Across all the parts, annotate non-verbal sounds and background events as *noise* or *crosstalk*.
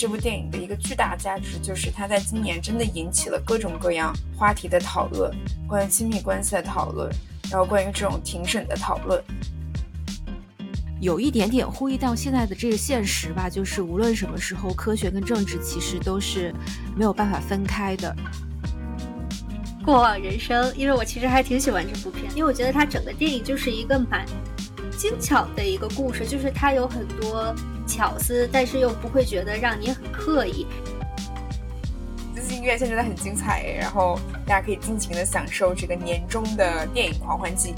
这部电影的一个巨大价值，就是它在今年真的引起了各种各样话题的讨论，关于亲密关系的讨论，然后关于这种庭审的讨论。有一点点呼应到现在的这个现实吧，就是无论什么时候，科学跟政治其实都是没有办法分开的。过往人生，因为我其实还挺喜欢这部片，因为我觉得它整个电影就是一个蛮精巧的一个故事，就是它有很多巧思，但是又不会觉得让你很刻意。这次音乐现在真的很精彩，然后大家可以尽情的享受这个年终的电影狂欢季。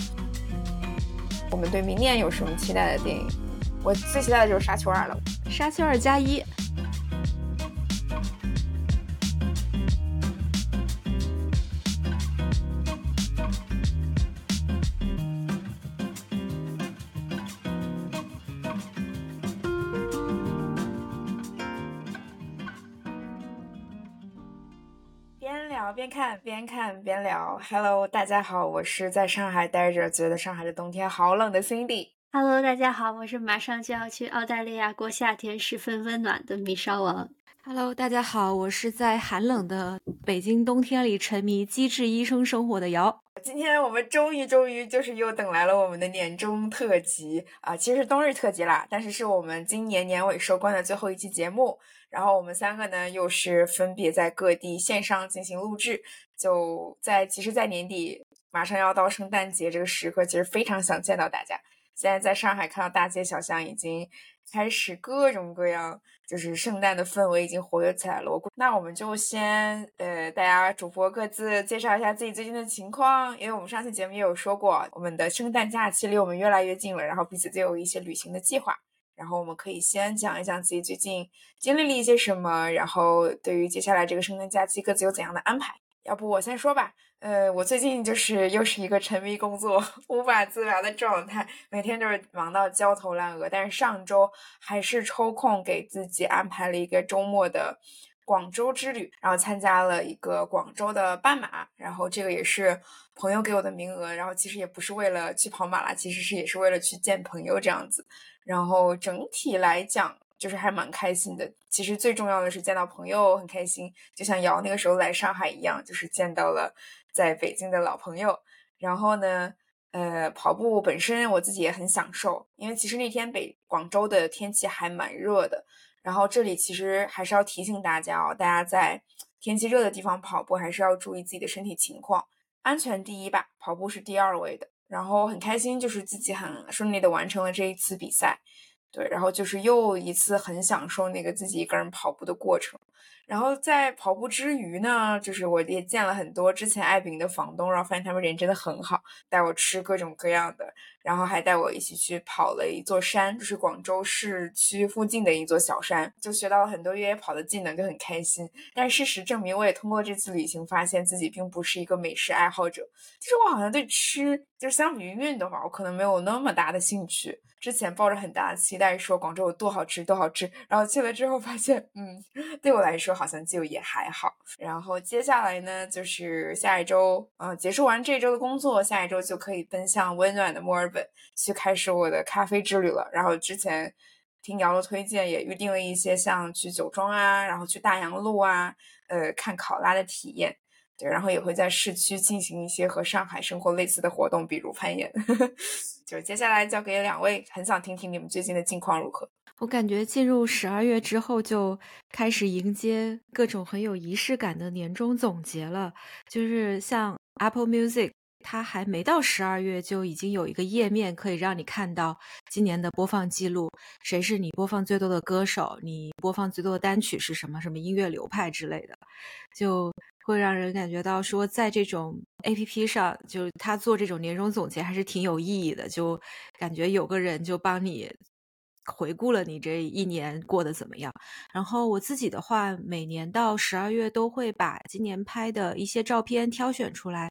我们对明年有什么期待的电影？我最期待的就是《沙丘二》了，《沙丘二加一》。看边看边聊，Hello，大家好，我是在上海待着觉得上海的冬天好冷的 Cindy。Hello，大家好，我是马上就要去澳大利亚过夏天，十分温暖的米烧王。Hello，大家好，我是在寒冷的北京冬天里沉迷机智医生生活的瑶。今天我们终于终于就是又等来了我们的年终特辑啊，其实是冬日特辑啦，但是是我们今年年尾收官的最后一期节目。然后我们三个呢，又是分别在各地线上进行录制。就在其实，在年底马上要到圣诞节这个时刻，其实非常想见到大家。现在在上海看到大街小巷已经开始各种各样，就是圣诞的氛围已经活跃起来了。我那我们就先呃，大家主播各自介绍一下自己最近的情况，因为我们上期节目也有说过，我们的圣诞假期离我们越来越近了，然后彼此都有一些旅行的计划。然后我们可以先讲一讲自己最近经历了一些什么，然后对于接下来这个圣诞假期各自有怎样的安排。要不我先说吧，呃，我最近就是又是一个沉迷工作、*laughs* 无法自拔的状态，每天都是忙到焦头烂额。但是上周还是抽空给自己安排了一个周末的广州之旅，然后参加了一个广州的半马，然后这个也是朋友给我的名额，然后其实也不是为了去跑马拉，其实是也是为了去见朋友这样子。然后整体来讲，就是还蛮开心的。其实最重要的是见到朋友很开心，就像瑶那个时候来上海一样，就是见到了在北京的老朋友。然后呢，呃，跑步本身我自己也很享受，因为其实那天北广州的天气还蛮热的。然后这里其实还是要提醒大家哦，大家在天气热的地方跑步还是要注意自己的身体情况，安全第一吧，跑步是第二位的。然后很开心，就是自己很顺利的完成了这一次比赛，对，然后就是又一次很享受那个自己一个人跑步的过程。然后在跑步之余呢，就是我也见了很多之前艾饼的房东，然后发现他们人真的很好，带我吃各种各样的，然后还带我一起去跑了一座山，就是广州市区附近的一座小山，就学到了很多越野跑的技能，就很开心。但事实证明，我也通过这次旅行发现自己并不是一个美食爱好者。其实我好像对吃，就是相比于运动吧，我可能没有那么大的兴趣。之前抱着很大的期待说广州有多好吃多好吃，然后去了之后发现，嗯，对我来说好像就也还好。然后接下来呢，就是下一周，嗯，结束完这周的工作，下一周就可以奔向温暖的墨尔本，去开始我的咖啡之旅了。然后之前听瑶的推荐，也预定了一些像去酒庄啊，然后去大洋路啊，呃，看考拉的体验。对，然后也会在市区进行一些和上海生活类似的活动，比如攀岩。*laughs* 就接下来交给两位，很想听听你们最近的近况如何。我感觉进入十二月之后，就开始迎接各种很有仪式感的年终总结了。就是像 Apple Music，它还没到十二月，就已经有一个页面可以让你看到今年的播放记录，谁是你播放最多的歌手，你播放最多的单曲是什么，什么音乐流派之类的，就。会让人感觉到说，在这种 A P P 上，就他做这种年终总结还是挺有意义的，就感觉有个人就帮你回顾了你这一年过得怎么样。然后我自己的话，每年到十二月都会把今年拍的一些照片挑选出来。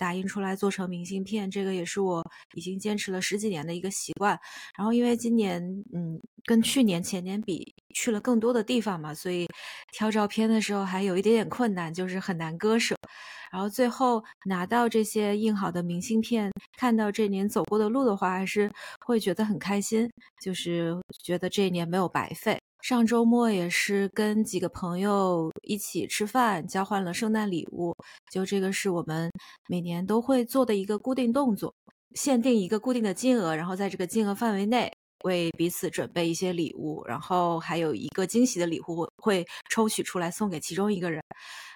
打印出来做成明信片，这个也是我已经坚持了十几年的一个习惯。然后因为今年，嗯，跟去年前年比去了更多的地方嘛，所以挑照片的时候还有一点点困难，就是很难割舍。然后最后拿到这些印好的明信片，看到这年走过的路的话，还是会觉得很开心，就是觉得这一年没有白费。上周末也是跟几个朋友一起吃饭，交换了圣诞礼物。就这个是我们每年都会做的一个固定动作，限定一个固定的金额，然后在这个金额范围内为彼此准备一些礼物，然后还有一个惊喜的礼物会抽取出来送给其中一个人。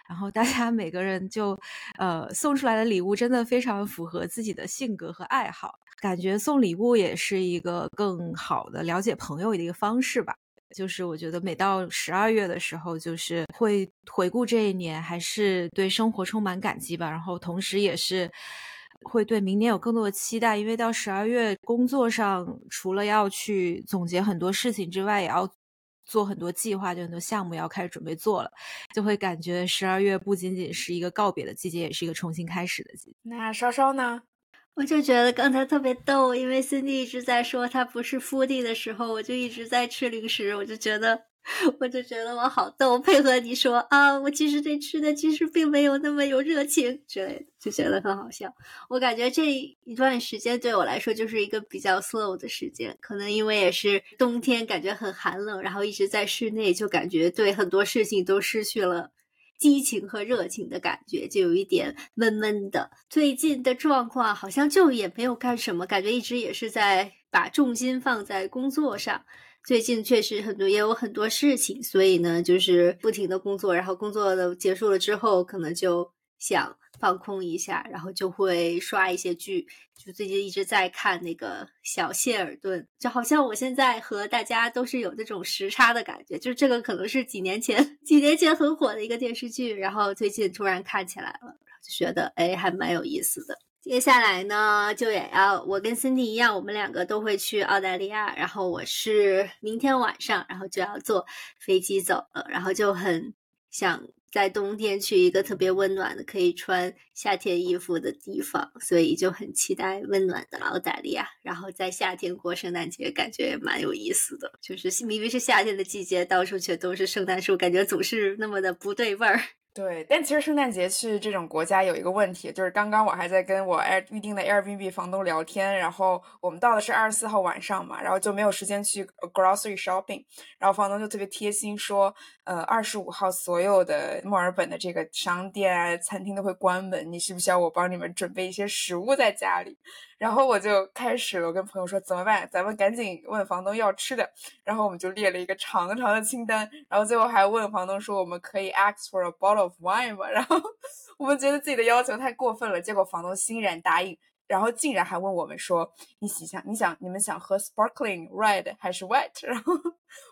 然后大家每个人就，呃，送出来的礼物真的非常符合自己的性格和爱好，感觉送礼物也是一个更好的了解朋友的一个方式吧。就是我觉得每到十二月的时候，就是会回顾这一年，还是对生活充满感激吧。然后同时也是会对明年有更多的期待，因为到十二月工作上除了要去总结很多事情之外，也要。做很多计划，就很多项目要开始准备做了，就会感觉十二月不仅仅是一个告别的季节，也是一个重新开始的季节。那稍稍呢？我就觉得刚才特别逗，因为 Cindy 一直在说他不是 foodie 的时候，我就一直在吃零食，我就觉得。我就觉得我好逗，配合你说啊，我其实对吃的其实并没有那么有热情之类的，就觉得很好笑。我感觉这一段时间对我来说就是一个比较 slow 的时间，可能因为也是冬天，感觉很寒冷，然后一直在室内，就感觉对很多事情都失去了激情和热情的感觉，就有一点闷闷的。最近的状况好像就也没有干什么，感觉一直也是在把重心放在工作上。最近确实很多，也有很多事情，所以呢，就是不停的工作，然后工作的结束了之后，可能就想放空一下，然后就会刷一些剧。就最近一直在看那个小谢尔顿，就好像我现在和大家都是有这种时差的感觉，就这个可能是几年前几年前很火的一个电视剧，然后最近突然看起来了，就觉得哎，还蛮有意思的。接下来呢，就也要我跟 Cindy 一样，我们两个都会去澳大利亚。然后我是明天晚上，然后就要坐飞机走了。然后就很想在冬天去一个特别温暖的，可以穿夏天衣服的地方，所以就很期待温暖的澳大利亚。然后在夏天过圣诞节，感觉也蛮有意思的。就是明明是夏天的季节，到处却都是圣诞树，感觉总是那么的不对味儿。对，但其实圣诞节去这种国家有一个问题，就是刚刚我还在跟我 Air 预定的 Airbnb 房东聊天，然后我们到的是二十四号晚上嘛，然后就没有时间去 grocery shopping，然后房东就特别贴心说，呃，二十五号所有的墨尔本的这个商店啊、餐厅都会关门，你需不需要我帮你们准备一些食物在家里？然后我就开始，我跟朋友说怎么办？咱们赶紧问房东要吃的。然后我们就列了一个长长的清单，然后最后还问房东说我们可以 ask for a bottle of wine 吗？*laughs* 然后我们觉得自己的要求太过分了，结果房东欣然答应。然后竟然还问我们说：“你喜想，你想你们想喝 sparkling red 还是 white？” 然后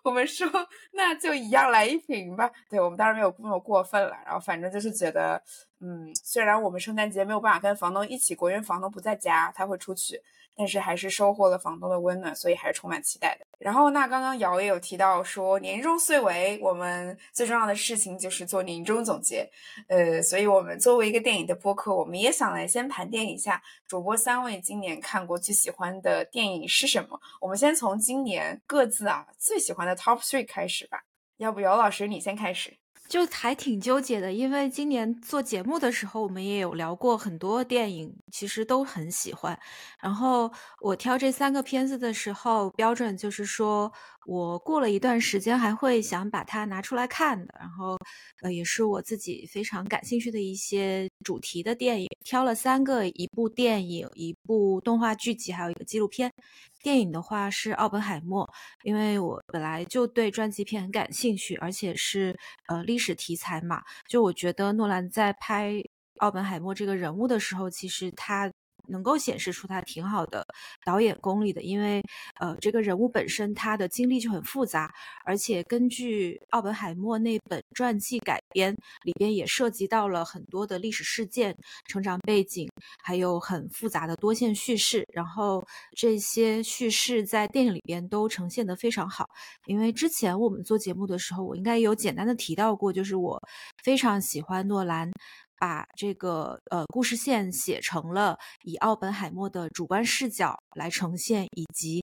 我们说：“那就一样来一瓶吧。”对我们当然没有那么过分了。然后反正就是觉得，嗯，虽然我们圣诞节没有办法跟房东一起过，因为房东不在家，他会出去。但是还是收获了房东的温暖，所以还是充满期待的。然后，那刚刚姚也有提到说，年终岁尾，我们最重要的事情就是做年终总结。呃，所以我们作为一个电影的播客，我们也想来先盘点一下主播三位今年看过最喜欢的电影是什么。我们先从今年各自啊最喜欢的 Top Three 开始吧。要不姚老师你先开始。就还挺纠结的，因为今年做节目的时候，我们也有聊过很多电影，其实都很喜欢。然后我挑这三个片子的时候，标准就是说我过了一段时间还会想把它拿出来看的。然后，呃，也是我自己非常感兴趣的一些主题的电影，挑了三个：一部电影、一部动画剧集，还有一个纪录片。电影的话是《奥本海默》，因为我本来就对传记片很感兴趣，而且是呃历史题材嘛。就我觉得诺兰在拍奥本海默这个人物的时候，其实他。能够显示出他挺好的导演功力的，因为呃，这个人物本身他的经历就很复杂，而且根据奥本海默那本传记改编，里边也涉及到了很多的历史事件、成长背景，还有很复杂的多线叙事。然后这些叙事在电影里边都呈现得非常好。因为之前我们做节目的时候，我应该有简单的提到过，就是我非常喜欢诺兰。把这个呃故事线写成了以奥本海默的主观视角来呈现，以及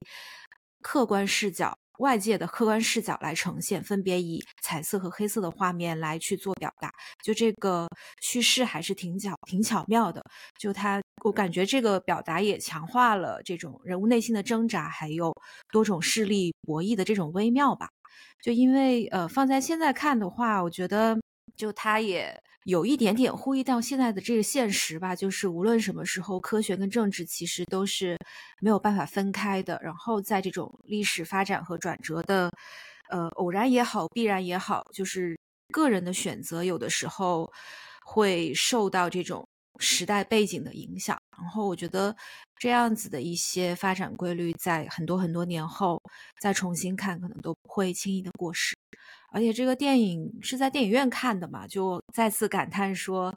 客观视角。外界的客观视角来呈现，分别以彩色和黑色的画面来去做表达，就这个叙事还是挺巧挺巧妙的。就他，我感觉这个表达也强化了这种人物内心的挣扎，还有多种势力博弈的这种微妙吧。就因为呃，放在现在看的话，我觉得就他也。有一点点呼吁到现在的这个现实吧，就是无论什么时候，科学跟政治其实都是没有办法分开的。然后在这种历史发展和转折的，呃，偶然也好，必然也好，就是个人的选择有的时候会受到这种时代背景的影响。然后我觉得这样子的一些发展规律，在很多很多年后再重新看，可能都不会轻易的过时。而且这个电影是在电影院看的嘛，就再次感叹说，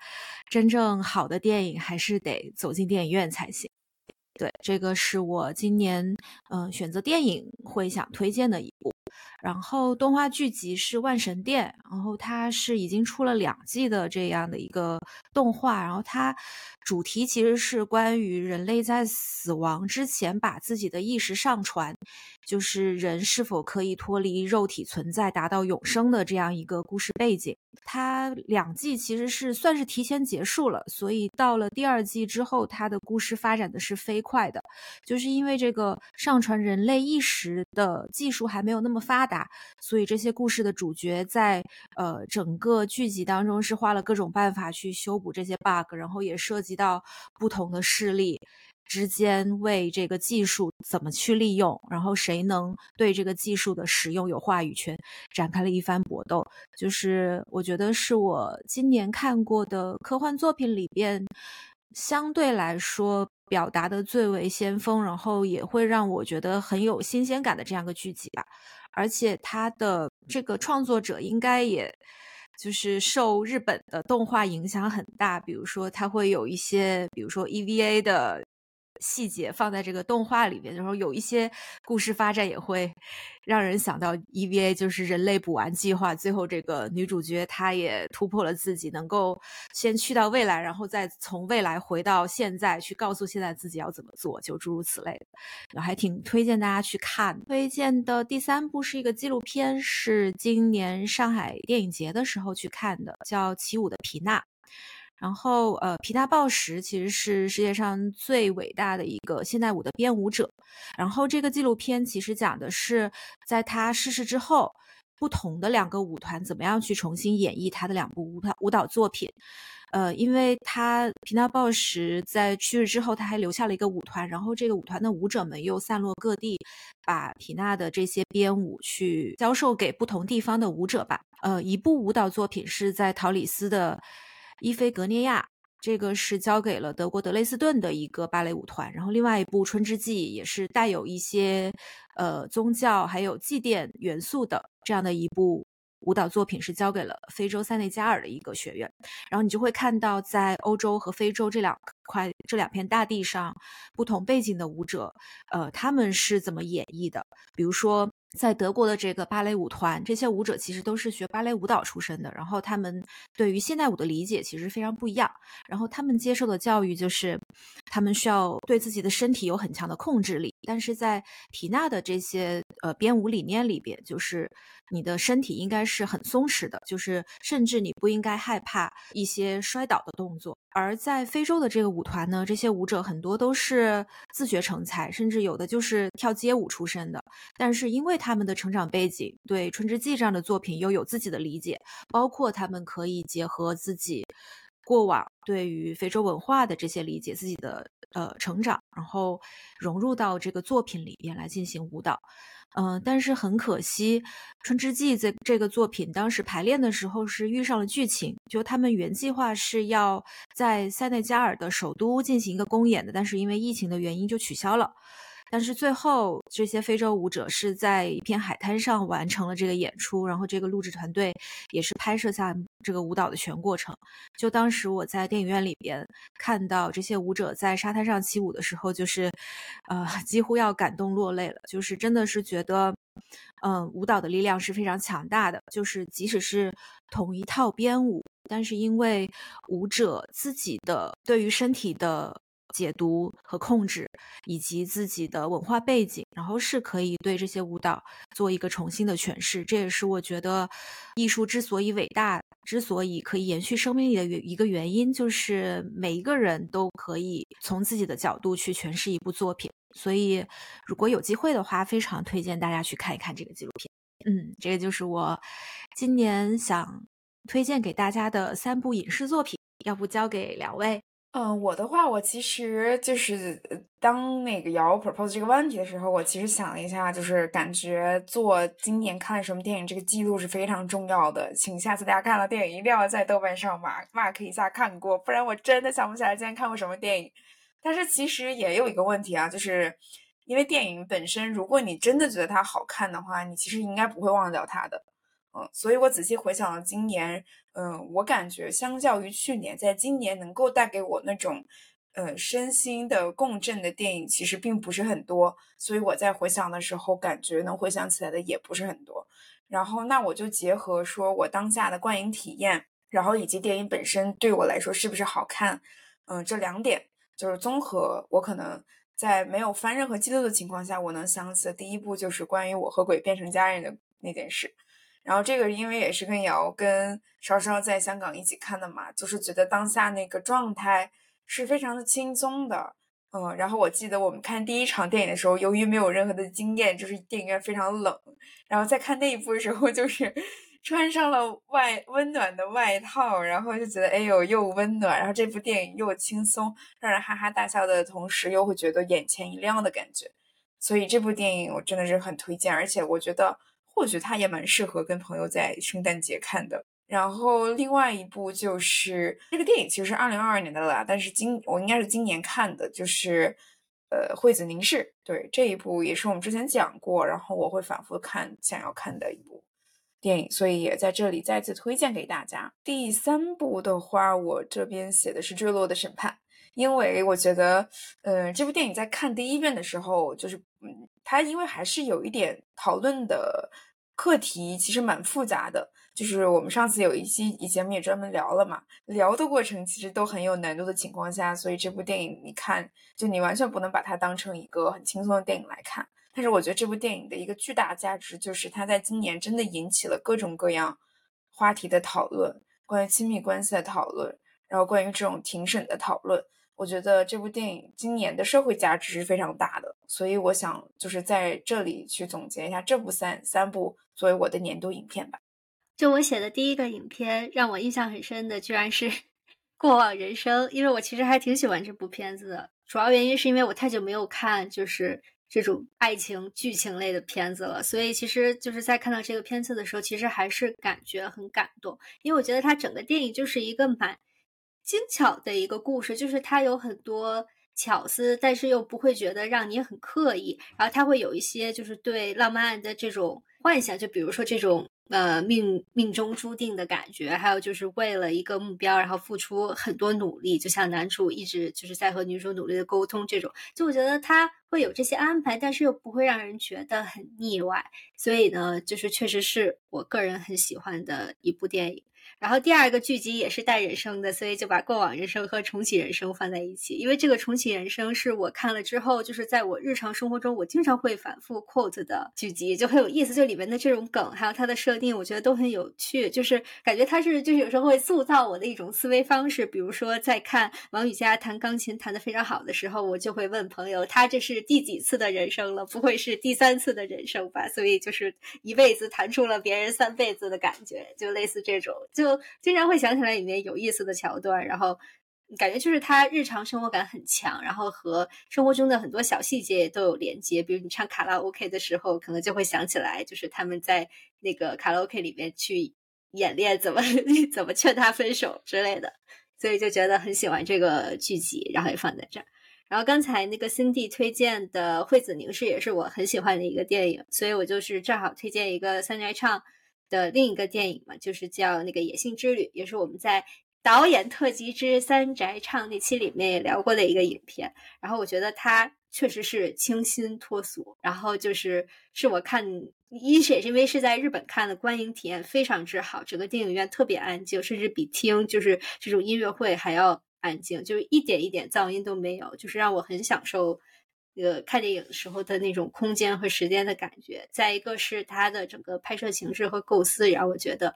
真正好的电影还是得走进电影院才行。对，这个是我今年嗯选择电影会想推荐的一部。然后动画剧集是《万神殿》，然后它是已经出了两季的这样的一个动画，然后它主题其实是关于人类在死亡之前把自己的意识上传，就是人是否可以脱离肉体存在，达到永生的这样一个故事背景。它两季其实是算是提前结束了，所以到了第二季之后，它的故事发展的是飞快的，就是因为这个上传人类意识的技术还没有那么发达，所以这些故事的主角在呃整个剧集当中是花了各种办法去修补这些 bug，然后也涉及到不同的势力。之间为这个技术怎么去利用，然后谁能对这个技术的使用有话语权，展开了一番搏斗。就是我觉得是我今年看过的科幻作品里边，相对来说表达的最为先锋，然后也会让我觉得很有新鲜感的这样个剧集吧。而且它的这个创作者应该也就是受日本的动画影响很大，比如说它会有一些，比如说 EVA 的。细节放在这个动画里面，然后有一些故事发展也会让人想到 EVA，就是人类补完计划，最后这个女主角她也突破了自己，能够先去到未来，然后再从未来回到现在，去告诉现在自己要怎么做，就诸如此类，我还挺推荐大家去看。推荐的第三部是一个纪录片，是今年上海电影节的时候去看的，叫《起舞的皮娜》。然后，呃，皮娜鲍什其实是世界上最伟大的一个现代舞的编舞者。然后，这个纪录片其实讲的是，在他逝世之后，不同的两个舞团怎么样去重新演绎他的两部舞蹈舞蹈作品。呃，因为他皮娜鲍什在去世之后，他还留下了一个舞团，然后这个舞团的舞者们又散落各地，把皮娜的这些编舞去教授给不同地方的舞者吧。呃，一部舞蹈作品是在陶里斯的。伊菲格涅亚，这个是交给了德国德累斯顿的一个芭蕾舞团。然后另外一部《春之祭》也是带有一些呃宗教还有祭奠元素的这样的一部舞蹈作品，是交给了非洲塞内加尔的一个学院。然后你就会看到，在欧洲和非洲这两块这两片大地上，不同背景的舞者，呃，他们是怎么演绎的？比如说。在德国的这个芭蕾舞团，这些舞者其实都是学芭蕾舞蹈出身的，然后他们对于现代舞的理解其实非常不一样。然后他们接受的教育就是，他们需要对自己的身体有很强的控制力。但是在皮娜的这些呃编舞理念里边，就是你的身体应该是很松弛的，就是甚至你不应该害怕一些摔倒的动作。而在非洲的这个舞团呢，这些舞者很多都是自学成才，甚至有的就是跳街舞出身的。但是因为他们的成长背景，对《春之祭》这样的作品又有自己的理解，包括他们可以结合自己过往对于非洲文化的这些理解，自己的呃成长，然后融入到这个作品里边来进行舞蹈。嗯，但是很可惜，《春之祭》这这个作品当时排练的时候是遇上了剧情，就他们原计划是要在塞内加尔的首都进行一个公演的，但是因为疫情的原因就取消了。但是最后，这些非洲舞者是在一片海滩上完成了这个演出，然后这个录制团队也是拍摄下这个舞蹈的全过程。就当时我在电影院里边看到这些舞者在沙滩上起舞的时候，就是，呃，几乎要感动落泪了。就是真的是觉得，嗯，舞蹈的力量是非常强大的。就是即使是同一套编舞，但是因为舞者自己的对于身体的。解读和控制，以及自己的文化背景，然后是可以对这些舞蹈做一个重新的诠释。这也是我觉得艺术之所以伟大，之所以可以延续生命力的原一个原因，就是每一个人都可以从自己的角度去诠释一部作品。所以，如果有机会的话，非常推荐大家去看一看这个纪录片。嗯，这个就是我今年想推荐给大家的三部影视作品。要不交给两位？嗯，我的话，我其实就是当那个瑶 propose 这个问题的时候，我其实想了一下，就是感觉做今年看了什么电影这个记录是非常重要的。请下次大家看了电影一定要在豆瓣上 mark mark 一下看过，不然我真的想不起来今天看过什么电影。但是其实也有一个问题啊，就是因为电影本身，如果你真的觉得它好看的话，你其实应该不会忘掉它的。嗯，所以我仔细回想了今年，嗯，我感觉相较于去年，在今年能够带给我那种，呃，身心的共振的电影其实并不是很多，所以我在回想的时候，感觉能回想起来的也不是很多。然后，那我就结合说我当下的观影体验，然后以及电影本身对我来说是不是好看，嗯，这两点就是综合，我可能在没有翻任何记录的情况下，我能想起的第一部就是关于我和鬼变成家人的那件事。然后这个因为也是跟瑶跟稍稍在香港一起看的嘛，就是觉得当下那个状态是非常的轻松的，嗯。然后我记得我们看第一场电影的时候，由于没有任何的经验，就是电影院非常冷。然后在看那一部的时候，就是 *laughs* 穿上了外温暖的外套，然后就觉得哎呦又温暖，然后这部电影又轻松，让人哈哈大笑的同时，又会觉得眼前一亮的感觉。所以这部电影我真的是很推荐，而且我觉得。或许它也蛮适合跟朋友在圣诞节看的。然后另外一部就是这个电影，其实是二零二二年的了，但是今我应该是今年看的，就是呃惠子凝视。对这一部也是我们之前讲过，然后我会反复看，想要看的一部电影，所以也在这里再次推荐给大家。第三部的话，我这边写的是《坠落的审判》，因为我觉得，嗯，这部电影在看第一遍的时候，就是嗯，它因为还是有一点讨论的。课题其实蛮复杂的，就是我们上次有一期节目也专门聊了嘛，聊的过程其实都很有难度的情况下，所以这部电影你看，就你完全不能把它当成一个很轻松的电影来看。但是我觉得这部电影的一个巨大价值就是它在今年真的引起了各种各样话题的讨论，关于亲密关系的讨论，然后关于这种庭审的讨论。我觉得这部电影今年的社会价值是非常大的，所以我想就是在这里去总结一下这部三三部作为我的年度影片吧。就我写的第一个影片，让我印象很深的居然是《过往人生》，因为我其实还挺喜欢这部片子的。主要原因是因为我太久没有看就是这种爱情剧情类的片子了，所以其实就是在看到这个片子的时候，其实还是感觉很感动，因为我觉得它整个电影就是一个蛮。精巧的一个故事，就是它有很多巧思，但是又不会觉得让你很刻意。然后它会有一些就是对浪漫的这种幻想，就比如说这种呃命命中注定的感觉，还有就是为了一个目标，然后付出很多努力，就像男主一直就是在和女主努力的沟通这种。就我觉得他会有这些安排，但是又不会让人觉得很腻歪。所以呢，就是确实是我个人很喜欢的一部电影。然后第二个剧集也是带人生的，所以就把过往人生和重启人生放在一起。因为这个重启人生是我看了之后，就是在我日常生活中我经常会反复 quote 的剧集，就很有意思。就里面的这种梗，还有它的设定，我觉得都很有趣。就是感觉它是就是有时候会塑造我的一种思维方式。比如说在看王羽佳弹钢琴弹得非常好的时候，我就会问朋友，他这是第几次的人生了？不会是第三次的人生吧？所以就是一辈子弹出了别人三辈子的感觉，就类似这种就。经常会想起来里面有意思的桥段，然后感觉就是他日常生活感很强，然后和生活中的很多小细节都有连接。比如你唱卡拉 OK 的时候，可能就会想起来，就是他们在那个卡拉 OK 里面去演练怎么 *laughs* 怎么劝他分手之类的，所以就觉得很喜欢这个剧集，然后也放在这儿。然后刚才那个 Cindy 推荐的《惠子凝视》也是我很喜欢的一个电影，所以我就是正好推荐一个三宅唱。的另一个电影嘛，就是叫那个《野性之旅》，也是我们在导演特辑之三宅唱那期里面也聊过的一个影片。然后我觉得它确实是清新脱俗，然后就是是我看一是也是因为是在日本看的，观影体验非常之好，整个电影院特别安静，甚至比听就是这种音乐会还要安静，就是一点一点噪音都没有，就是让我很享受，呃，看电影的时候的那种空间和时间的感觉。再一个是它的整个拍摄形式和构思，让我觉得，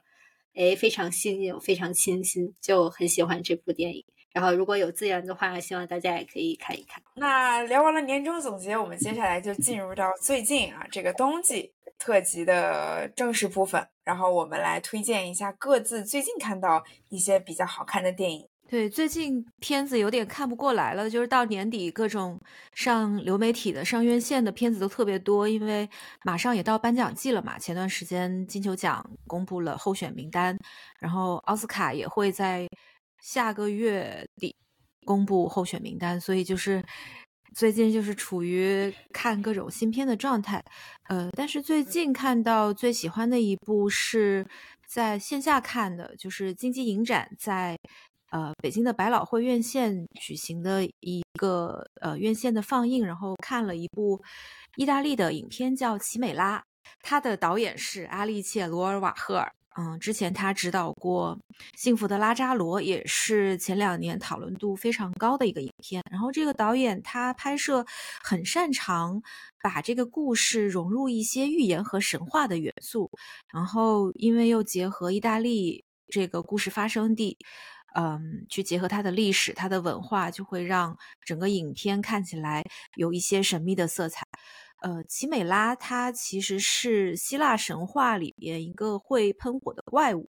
哎，非常新颖，非常清新，就很喜欢这部电影。然后如果有资源的话，希望大家也可以看一看。那聊完了年终总结，我们接下来就进入到最近啊这个冬季特辑的正式部分，然后我们来推荐一下各自最近看到一些比较好看的电影。对，最近片子有点看不过来了，就是到年底各种上流媒体的、上院线的片子都特别多，因为马上也到颁奖季了嘛。前段时间金球奖公布了候选名单，然后奥斯卡也会在。下个月底公布候选名单，所以就是最近就是处于看各种新片的状态。呃，但是最近看到最喜欢的一部是在线下看的，就是金鸡影展在呃北京的百老汇院线举行的一个呃院线的放映，然后看了一部意大利的影片叫《奇美拉》，它的导演是阿利切罗尔瓦赫尔。嗯，之前他指导过《幸福的拉扎罗》，也是前两年讨论度非常高的一个影片。然后这个导演他拍摄很擅长把这个故事融入一些寓言和神话的元素，然后因为又结合意大利这个故事发生地，嗯，去结合它的历史、它的文化，就会让整个影片看起来有一些神秘的色彩。呃，奇美拉它其实是希腊神话里边一个会喷火的怪物，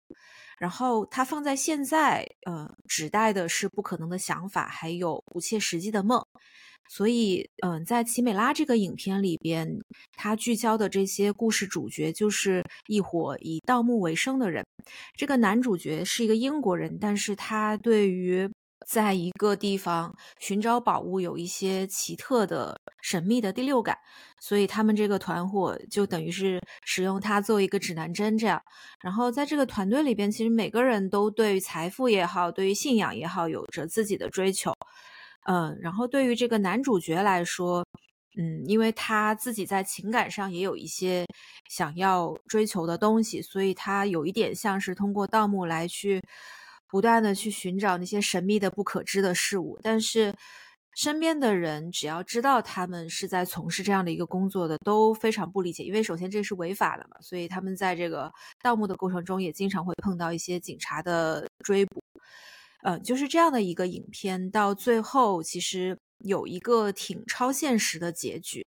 然后它放在现在，呃，指代的是不可能的想法，还有不切实际的梦。所以，嗯，在奇美拉这个影片里边，它聚焦的这些故事主角就是一伙以盗墓为生的人。这个男主角是一个英国人，但是他对于在一个地方寻找宝物，有一些奇特的、神秘的第六感，所以他们这个团伙就等于是使用它做一个指南针，这样。然后在这个团队里边，其实每个人都对于财富也好，对于信仰也好，有着自己的追求。嗯，然后对于这个男主角来说，嗯，因为他自己在情感上也有一些想要追求的东西，所以他有一点像是通过盗墓来去。不断的去寻找那些神秘的、不可知的事物，但是身边的人只要知道他们是在从事这样的一个工作的，都非常不理解，因为首先这是违法的嘛，所以他们在这个盗墓的过程中也经常会碰到一些警察的追捕。嗯，就是这样的一个影片，到最后其实有一个挺超现实的结局。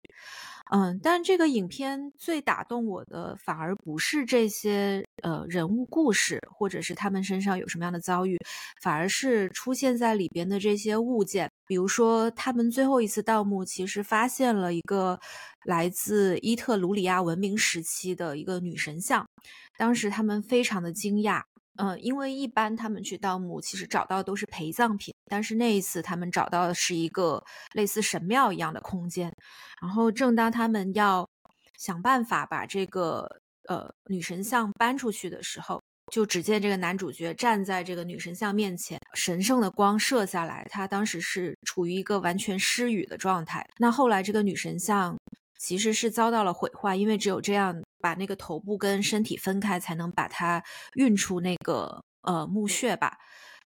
嗯，但这个影片最打动我的，反而不是这些呃人物故事，或者是他们身上有什么样的遭遇，反而是出现在里边的这些物件。比如说，他们最后一次盗墓，其实发现了一个来自伊特鲁里亚文明时期的一个女神像，当时他们非常的惊讶。嗯，因为一般他们去盗墓，其实找到都是陪葬品，但是那一次他们找到的是一个类似神庙一样的空间。然后，正当他们要想办法把这个呃女神像搬出去的时候，就只见这个男主角站在这个女神像面前，神圣的光射下来，他当时是处于一个完全失语的状态。那后来这个女神像。其实是遭到了毁坏，因为只有这样把那个头部跟身体分开，才能把它运出那个呃墓穴吧。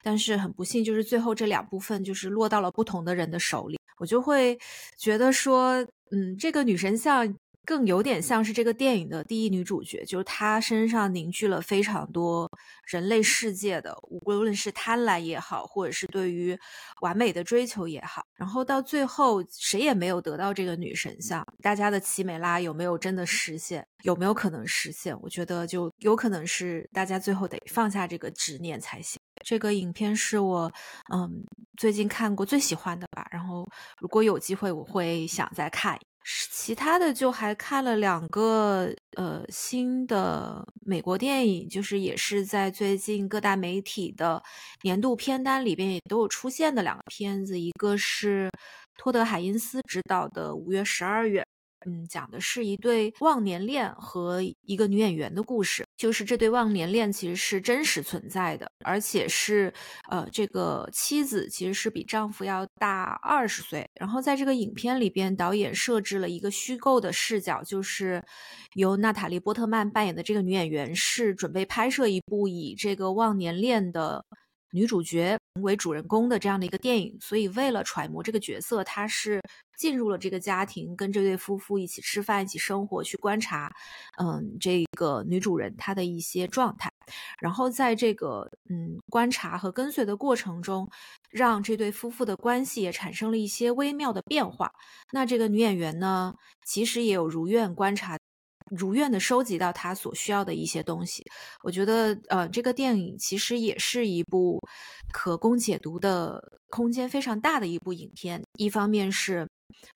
但是很不幸，就是最后这两部分就是落到了不同的人的手里。我就会觉得说，嗯，这个女神像。更有点像是这个电影的第一女主角，就是她身上凝聚了非常多人类世界的，无论是贪婪也好，或者是对于完美的追求也好。然后到最后，谁也没有得到这个女神像，大家的奇美拉有没有真的实现？有没有可能实现？我觉得就有可能是大家最后得放下这个执念才行。这个影片是我嗯最近看过最喜欢的吧。然后如果有机会，我会想再看。其他的就还看了两个呃新的美国电影，就是也是在最近各大媒体的年度片单里边也都有出现的两个片子，一个是托德海因斯执导的《五月十二月》。嗯，讲的是一对忘年恋和一个女演员的故事。就是这对忘年恋其实是真实存在的，而且是，呃，这个妻子其实是比丈夫要大二十岁。然后在这个影片里边，导演设置了一个虚构的视角，就是由娜塔莉波特曼扮演的这个女演员是准备拍摄一部以这个忘年恋的女主角为主人公的这样的一个电影，所以为了揣摩这个角色，她是进入了这个家庭，跟这对夫妇一起吃饭、一起生活，去观察，嗯，这个女主人她的一些状态，然后在这个嗯观察和跟随的过程中，让这对夫妇的关系也产生了一些微妙的变化。那这个女演员呢，其实也有如愿观察。如愿的收集到他所需要的一些东西，我觉得，呃，这个电影其实也是一部可供解读的空间非常大的一部影片。一方面是，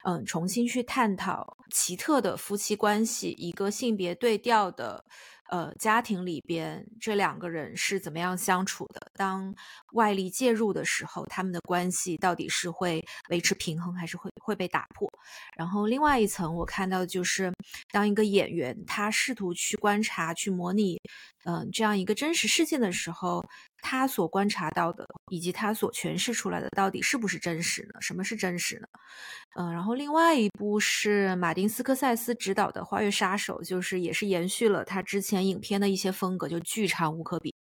嗯，重新去探讨奇特的夫妻关系，一个性别对调的。呃，家庭里边这两个人是怎么样相处的？当外力介入的时候，他们的关系到底是会维持平衡，还是会会被打破？然后另外一层，我看到就是，当一个演员他试图去观察、去模拟，嗯，这样一个真实事件的时候。他所观察到的，以及他所诠释出来的，到底是不是真实呢？什么是真实呢？嗯，然后另外一部是马丁斯科塞斯执导的《花月杀手》，就是也是延续了他之前影片的一些风格，就巨长无可比，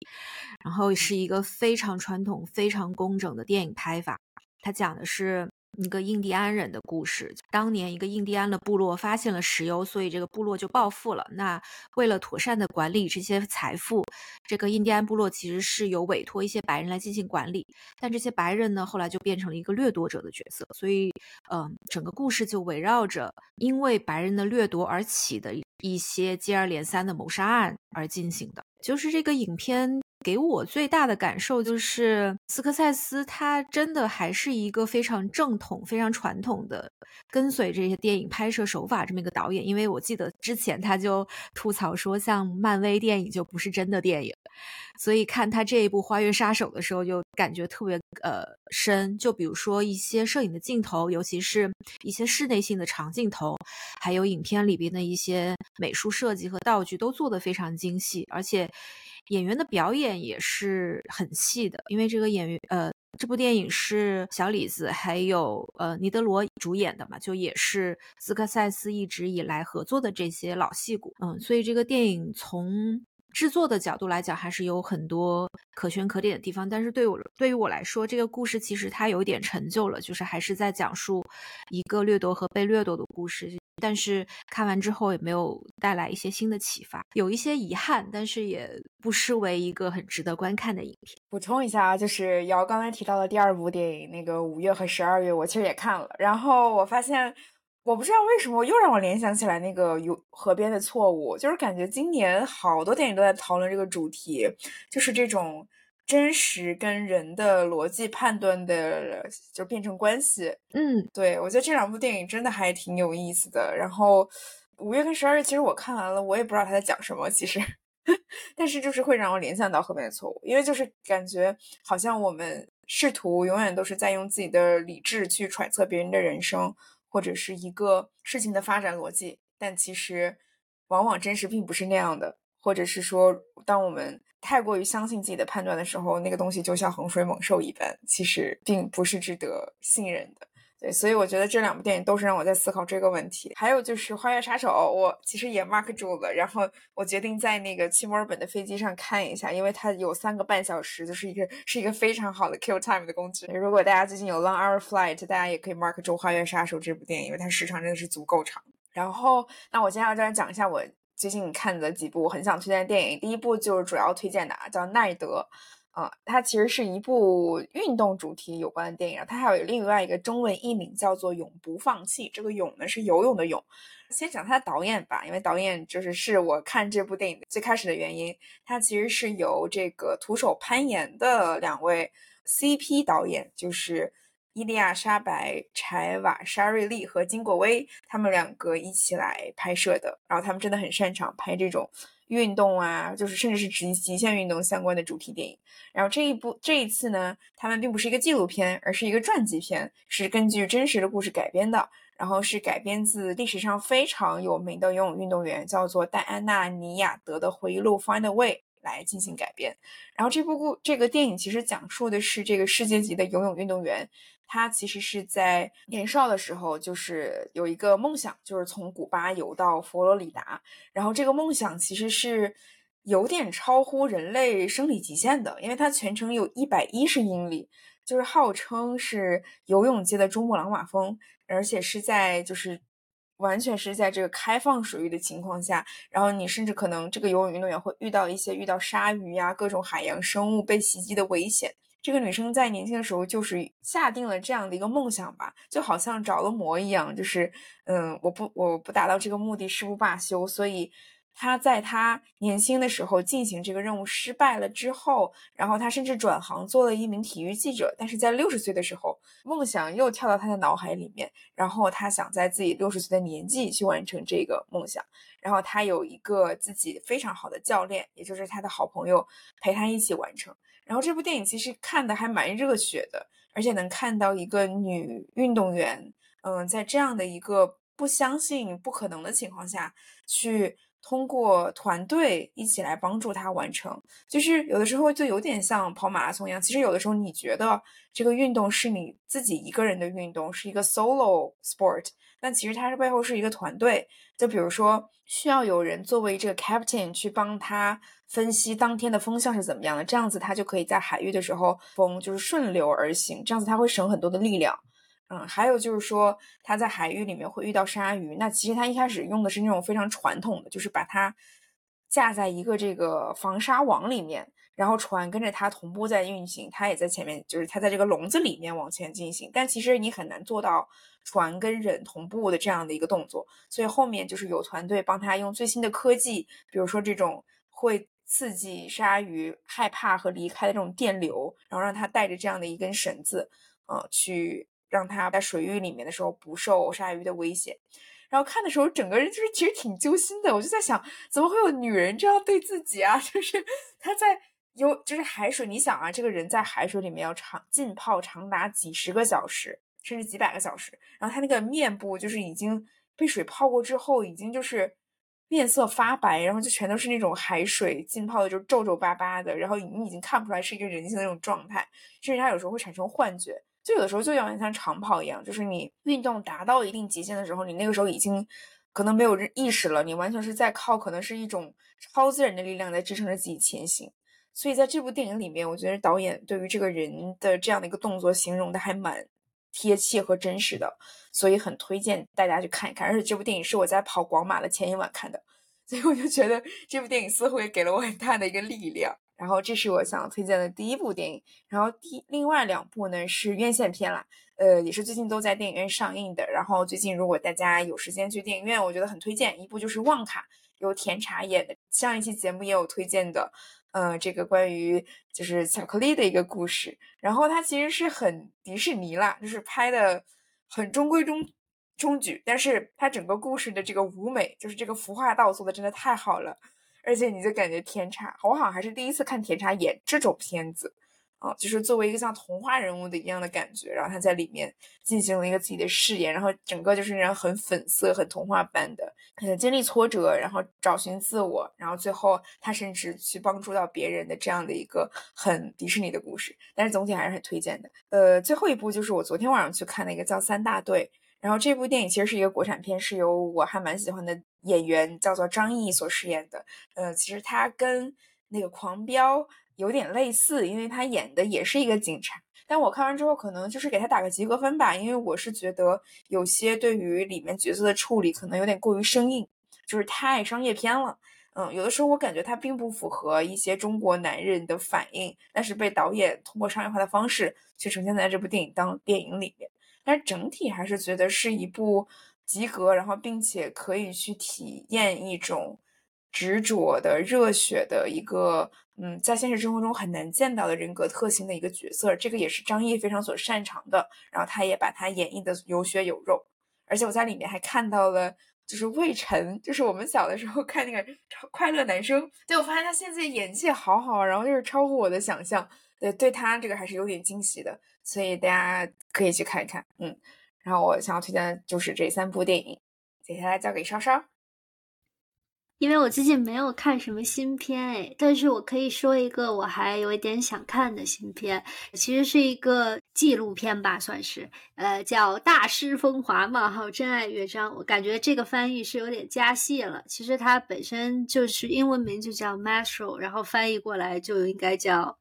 然后是一个非常传统、非常工整的电影拍法。它讲的是。一个印第安人的故事。当年，一个印第安的部落发现了石油，所以这个部落就暴富了。那为了妥善的管理这些财富，这个印第安部落其实是有委托一些白人来进行管理。但这些白人呢，后来就变成了一个掠夺者的角色。所以，嗯，整个故事就围绕着因为白人的掠夺而起的一些接二连三的谋杀案而进行的。就是这个影片。给我最大的感受就是，斯科塞斯他真的还是一个非常正统、非常传统的跟随这些电影拍摄手法这么一个导演。因为我记得之前他就吐槽说，像漫威电影就不是真的电影，所以看他这一部《花月杀手》的时候，就感觉特别呃深。就比如说一些摄影的镜头，尤其是一些室内性的长镜头，还有影片里边的一些美术设计和道具都做得非常精细，而且。演员的表演也是很细的，因为这个演员，呃，这部电影是小李子还有呃尼德罗主演的嘛，就也是斯科塞斯一直以来合作的这些老戏骨，嗯，所以这个电影从制作的角度来讲，还是有很多可圈可点的地方。但是对我对于我来说，这个故事其实它有点陈旧了，就是还是在讲述一个掠夺和被掠夺的故事。但是看完之后也没有带来一些新的启发，有一些遗憾，但是也不失为一个很值得观看的影片。补充一下啊，就是瑶刚才提到的第二部电影，那个五月和十二月，我其实也看了，然后我发现，我不知道为什么又让我联想起来那个有河边的错误，就是感觉今年好多电影都在讨论这个主题，就是这种。真实跟人的逻辑判断的就变成关系，嗯，对我觉得这两部电影真的还挺有意思的。然后五月跟十二月，其实我看完了，我也不知道他在讲什么，其实，*laughs* 但是就是会让我联想到后面的错误，因为就是感觉好像我们试图永远都是在用自己的理智去揣测别人的人生或者是一个事情的发展逻辑，但其实往往真实并不是那样的，或者是说当我们。太过于相信自己的判断的时候，那个东西就像洪水猛兽一般，其实并不是值得信任的。对，所以我觉得这两部电影都是让我在思考这个问题。还有就是《花月杀手》，我其实也 mark 住了，然后我决定在那个去墨尔本的飞机上看一下，因为它有三个半小时，就是一个是一个非常好的 kill time 的工具。如果大家最近有 long hour flight，大家也可以 mark 住《花月杀手》这部电影，因为它时长真的是足够长。然后，那我接下来就来讲一下我。最近看的几部我很想推荐的电影，第一部就是主要推荐的啊，叫《奈德》，啊，它其实是一部运动主题有关的电影，它还有另外一个中文译名叫做《永不放弃》，这个“永”呢是游泳的“泳”。先讲它的导演吧，因为导演就是是我看这部电影最开始的原因，它其实是由这个徒手攀岩的两位 CP 导演，就是。伊利亚莎白、柴瓦沙瑞利和金国威，他们两个一起来拍摄的。然后他们真的很擅长拍这种运动啊，就是甚至是极极限运动相关的主题电影。然后这一部这一次呢，他们并不是一个纪录片，而是一个传记片，是根据真实的故事改编的。然后是改编自历史上非常有名的游泳运动员，叫做戴安娜·尼亚德的回忆录《Find a Way》。来进行改编，然后这部故这个电影其实讲述的是这个世界级的游泳运动员，他其实是在年少的时候就是有一个梦想，就是从古巴游到佛罗里达，然后这个梦想其实是有点超乎人类生理极限的，因为它全程有一百一十英里，就是号称是游泳界的珠穆朗玛峰，而且是在就是完全是在这个开放水域的情况下，然后你甚至可能这个游泳运动员会遇到一些遇到鲨鱼呀、各种海洋生物被袭击的危险。这个女生在年轻的时候就是下定了这样的一个梦想吧，就好像着了魔一样，就是嗯，我不我不达到这个目的誓不罢休，所以。他在他年轻的时候进行这个任务失败了之后，然后他甚至转行做了一名体育记者。但是在六十岁的时候，梦想又跳到他的脑海里面，然后他想在自己六十岁的年纪去完成这个梦想。然后他有一个自己非常好的教练，也就是他的好朋友陪他一起完成。然后这部电影其实看的还蛮热血的，而且能看到一个女运动员，嗯，在这样的一个不相信不可能的情况下去。通过团队一起来帮助她完成，就是有的时候就有点像跑马拉松一样。其实有的时候你觉得这个运动是你自己一个人的运动，是一个 solo sport，但其实它是背后是一个团队。就比如说需要有人作为这个 captain 去帮他分析当天的风向是怎么样的，这样子他就可以在海域的时候风就是顺流而行，这样子他会省很多的力量。嗯，还有就是说，他在海域里面会遇到鲨鱼。那其实他一开始用的是那种非常传统的，就是把它架在一个这个防鲨网里面，然后船跟着它同步在运行，它也在前面，就是它在这个笼子里面往前进行。但其实你很难做到船跟人同步的这样的一个动作，所以后面就是有团队帮他用最新的科技，比如说这种会刺激鲨鱼害怕和离开的这种电流，然后让他带着这样的一根绳子，呃，去。让他在水域里面的时候不受鲨鱼的威胁，然后看的时候整个人就是其实挺揪心的。我就在想，怎么会有女人这样对自己啊？*laughs* 就是他在有就是海水，你想啊，这个人在海水里面要长浸泡长达几十个小时，甚至几百个小时，然后他那个面部就是已经被水泡过之后，已经就是面色发白，然后就全都是那种海水浸泡的，就皱皱巴巴的，然后你已经看不出来是一个人性的那种状态，甚至他有时候会产生幻觉。就有的时候就有点像长跑一样，就是你运动达到一定极限的时候，你那个时候已经可能没有意识了，你完全是在靠可能是一种超自然的力量在支撑着自己前行。所以在这部电影里面，我觉得导演对于这个人的这样的一个动作形容的还蛮贴切和真实的，所以很推荐大家去看一看。而且这部电影是我在跑广马的前一晚看的，所以我就觉得这部电影似乎也给了我很大的一个力量。然后这是我想推荐的第一部电影，然后第另外两部呢是院线片啦，呃，也是最近都在电影院上映的。然后最近如果大家有时间去电影院，我觉得很推荐一部就是《旺卡》，由甜茶演的。上一期节目也有推荐的，呃，这个关于就是巧克力的一个故事。然后它其实是很迪士尼啦，就是拍的很中规中中矩，但是它整个故事的这个舞美，就是这个服化道做的真的太好了。而且你就感觉甜茶，我好像还是第一次看甜茶演这种片子，啊，就是作为一个像童话人物的一样的感觉，然后他在里面进行了一个自己的饰演，然后整个就是那种很粉色、很童话般的，呃，经历挫折，然后找寻自我，然后最后他甚至去帮助到别人的这样的一个很迪士尼的故事。但是总体还是很推荐的。呃，最后一部就是我昨天晚上去看的一个叫《三大队》。然后这部电影其实是一个国产片，是由我还蛮喜欢的演员叫做张译所饰演的。呃，其实他跟那个《狂飙》有点类似，因为他演的也是一个警察。但我看完之后，可能就是给他打个及格分吧，因为我是觉得有些对于里面角色的处理可能有点过于生硬，就是太商业片了。嗯，有的时候我感觉他并不符合一些中国男人的反应，但是被导演通过商业化的方式去呈现在这部电影当电影里面。但是整体还是觉得是一部及格，然后并且可以去体验一种执着的、热血的一个，嗯，在现实生活中很难见到的人格特性的一个角色。这个也是张译非常所擅长的，然后他也把他演绎的有血有肉。而且我在里面还看到了，就是魏晨，就是我们小的时候看那个《快乐男生》，对我发现他现在演技好好，然后就是超乎我的想象。对，对他这个还是有点惊喜的，所以大家可以去看一看，嗯。然后我想要推荐的就是这三部电影，接下来交给稍稍。因为我最近没有看什么新片哎，但是我可以说一个我还有一点想看的新片，其实是一个纪录片吧，算是，呃，叫《大师风华》冒号真爱乐章。我感觉这个翻译是有点加戏了，其实它本身就是英文名就叫 Mastro 然后翻译过来就应该叫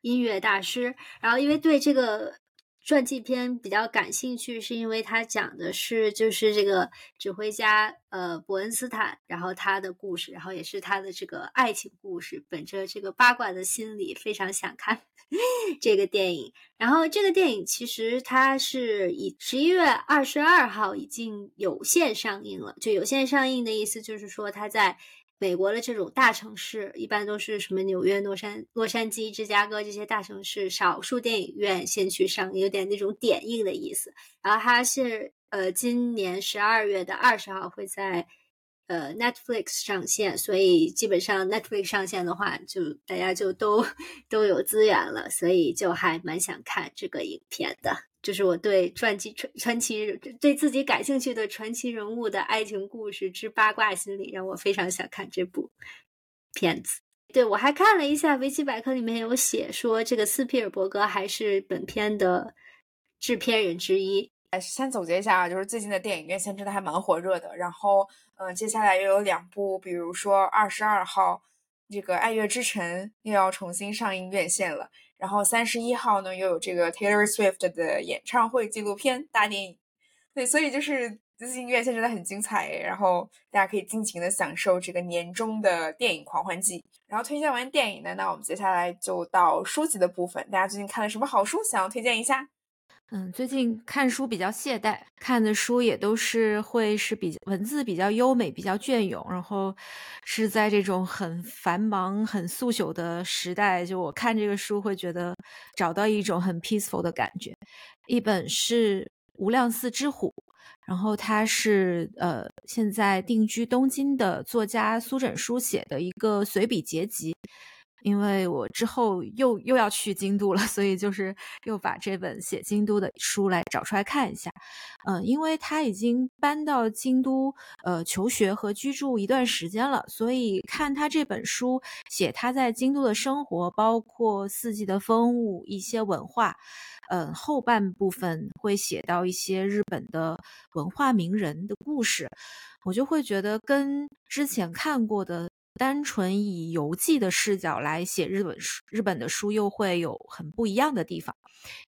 音乐大师。然后因为对这个。传记片比较感兴趣，是因为他讲的是就是这个指挥家呃伯恩斯坦，然后他的故事，然后也是他的这个爱情故事。本着这个八卦的心理，非常想看 *laughs* 这个电影。然后这个电影其实它是以十一月二十二号已经有线上映了，就有线上映的意思就是说它在。美国的这种大城市一般都是什么纽约、洛杉洛杉矶、芝加哥这些大城市，少数电影院先去上，有点那种点映的意思。然后它是呃，今年十二月的二十号会在呃 Netflix 上线，所以基本上 Netflix 上线的话，就大家就都 *laughs* 都有资源了，所以就还蛮想看这个影片的。就是我对传记传传奇对自己感兴趣的传奇人物的爱情故事之八卦心理，让我非常想看这部片子。对我还看了一下维基百科，里面有写说这个斯皮尔伯格还是本片的制片人之一。哎，先总结一下啊，就是最近的电影院线真的还蛮火热的。然后，嗯，接下来又有两部，比如说二十二号这个《爱乐之城》又要重新上映院线了。然后三十一号呢，又有这个 Taylor Swift 的演唱会纪录片大电影，对，所以就是最近院线真的很精彩，然后大家可以尽情的享受这个年终的电影狂欢季。然后推荐完电影呢，那我们接下来就到书籍的部分，大家最近看了什么好书，想要推荐一下？嗯，最近看书比较懈怠，看的书也都是会是比较文字比较优美、比较隽永，然后是在这种很繁忙、很速朽的时代，就我看这个书会觉得找到一种很 peaceful 的感觉。一本是《无量寺之虎》，然后它是呃现在定居东京的作家苏枕书写的一个随笔结集。因为我之后又又要去京都了，所以就是又把这本写京都的书来找出来看一下。嗯，因为他已经搬到京都呃求学和居住一段时间了，所以看他这本书写他在京都的生活，包括四季的风物、一些文化。嗯，后半部分会写到一些日本的文化名人的故事，我就会觉得跟之前看过的。单纯以游记的视角来写日本书，日本的书又会有很不一样的地方，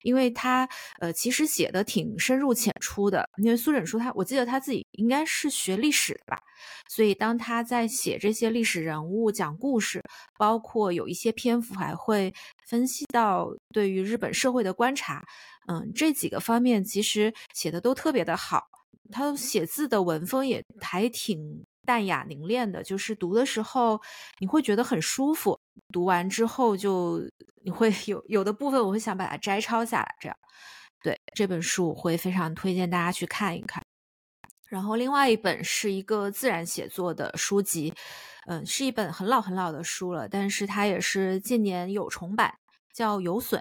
因为他呃其实写的挺深入浅出的。因为苏忍书他，我记得他自己应该是学历史的吧，所以当他在写这些历史人物、讲故事，包括有一些篇幅还会分析到对于日本社会的观察，嗯，这几个方面其实写的都特别的好。他写字的文风也还挺。淡雅凝练的，就是读的时候你会觉得很舒服。读完之后，就你会有有的部分，我会想把它摘抄下来。这样，对这本书我会非常推荐大家去看一看。然后，另外一本是一个自然写作的书籍，嗯，是一本很老很老的书了，但是它也是近年有重版，叫《有隼》。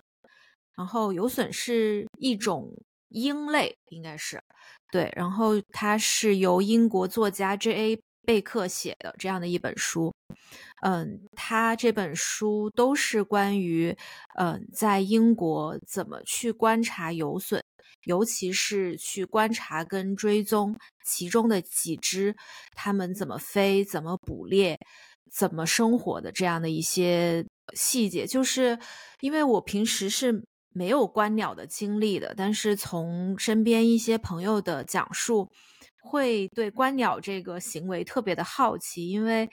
然后，《有隼》是一种鹰类，应该是对。然后，它是由英国作家 J.A. 贝克写的这样的一本书，嗯，他这本书都是关于，嗯，在英国怎么去观察游隼，尤其是去观察跟追踪其中的几只，它们怎么飞、怎么捕猎、怎么生活的这样的一些细节。就是因为我平时是没有观鸟的经历的，但是从身边一些朋友的讲述。会对观鸟这个行为特别的好奇，因为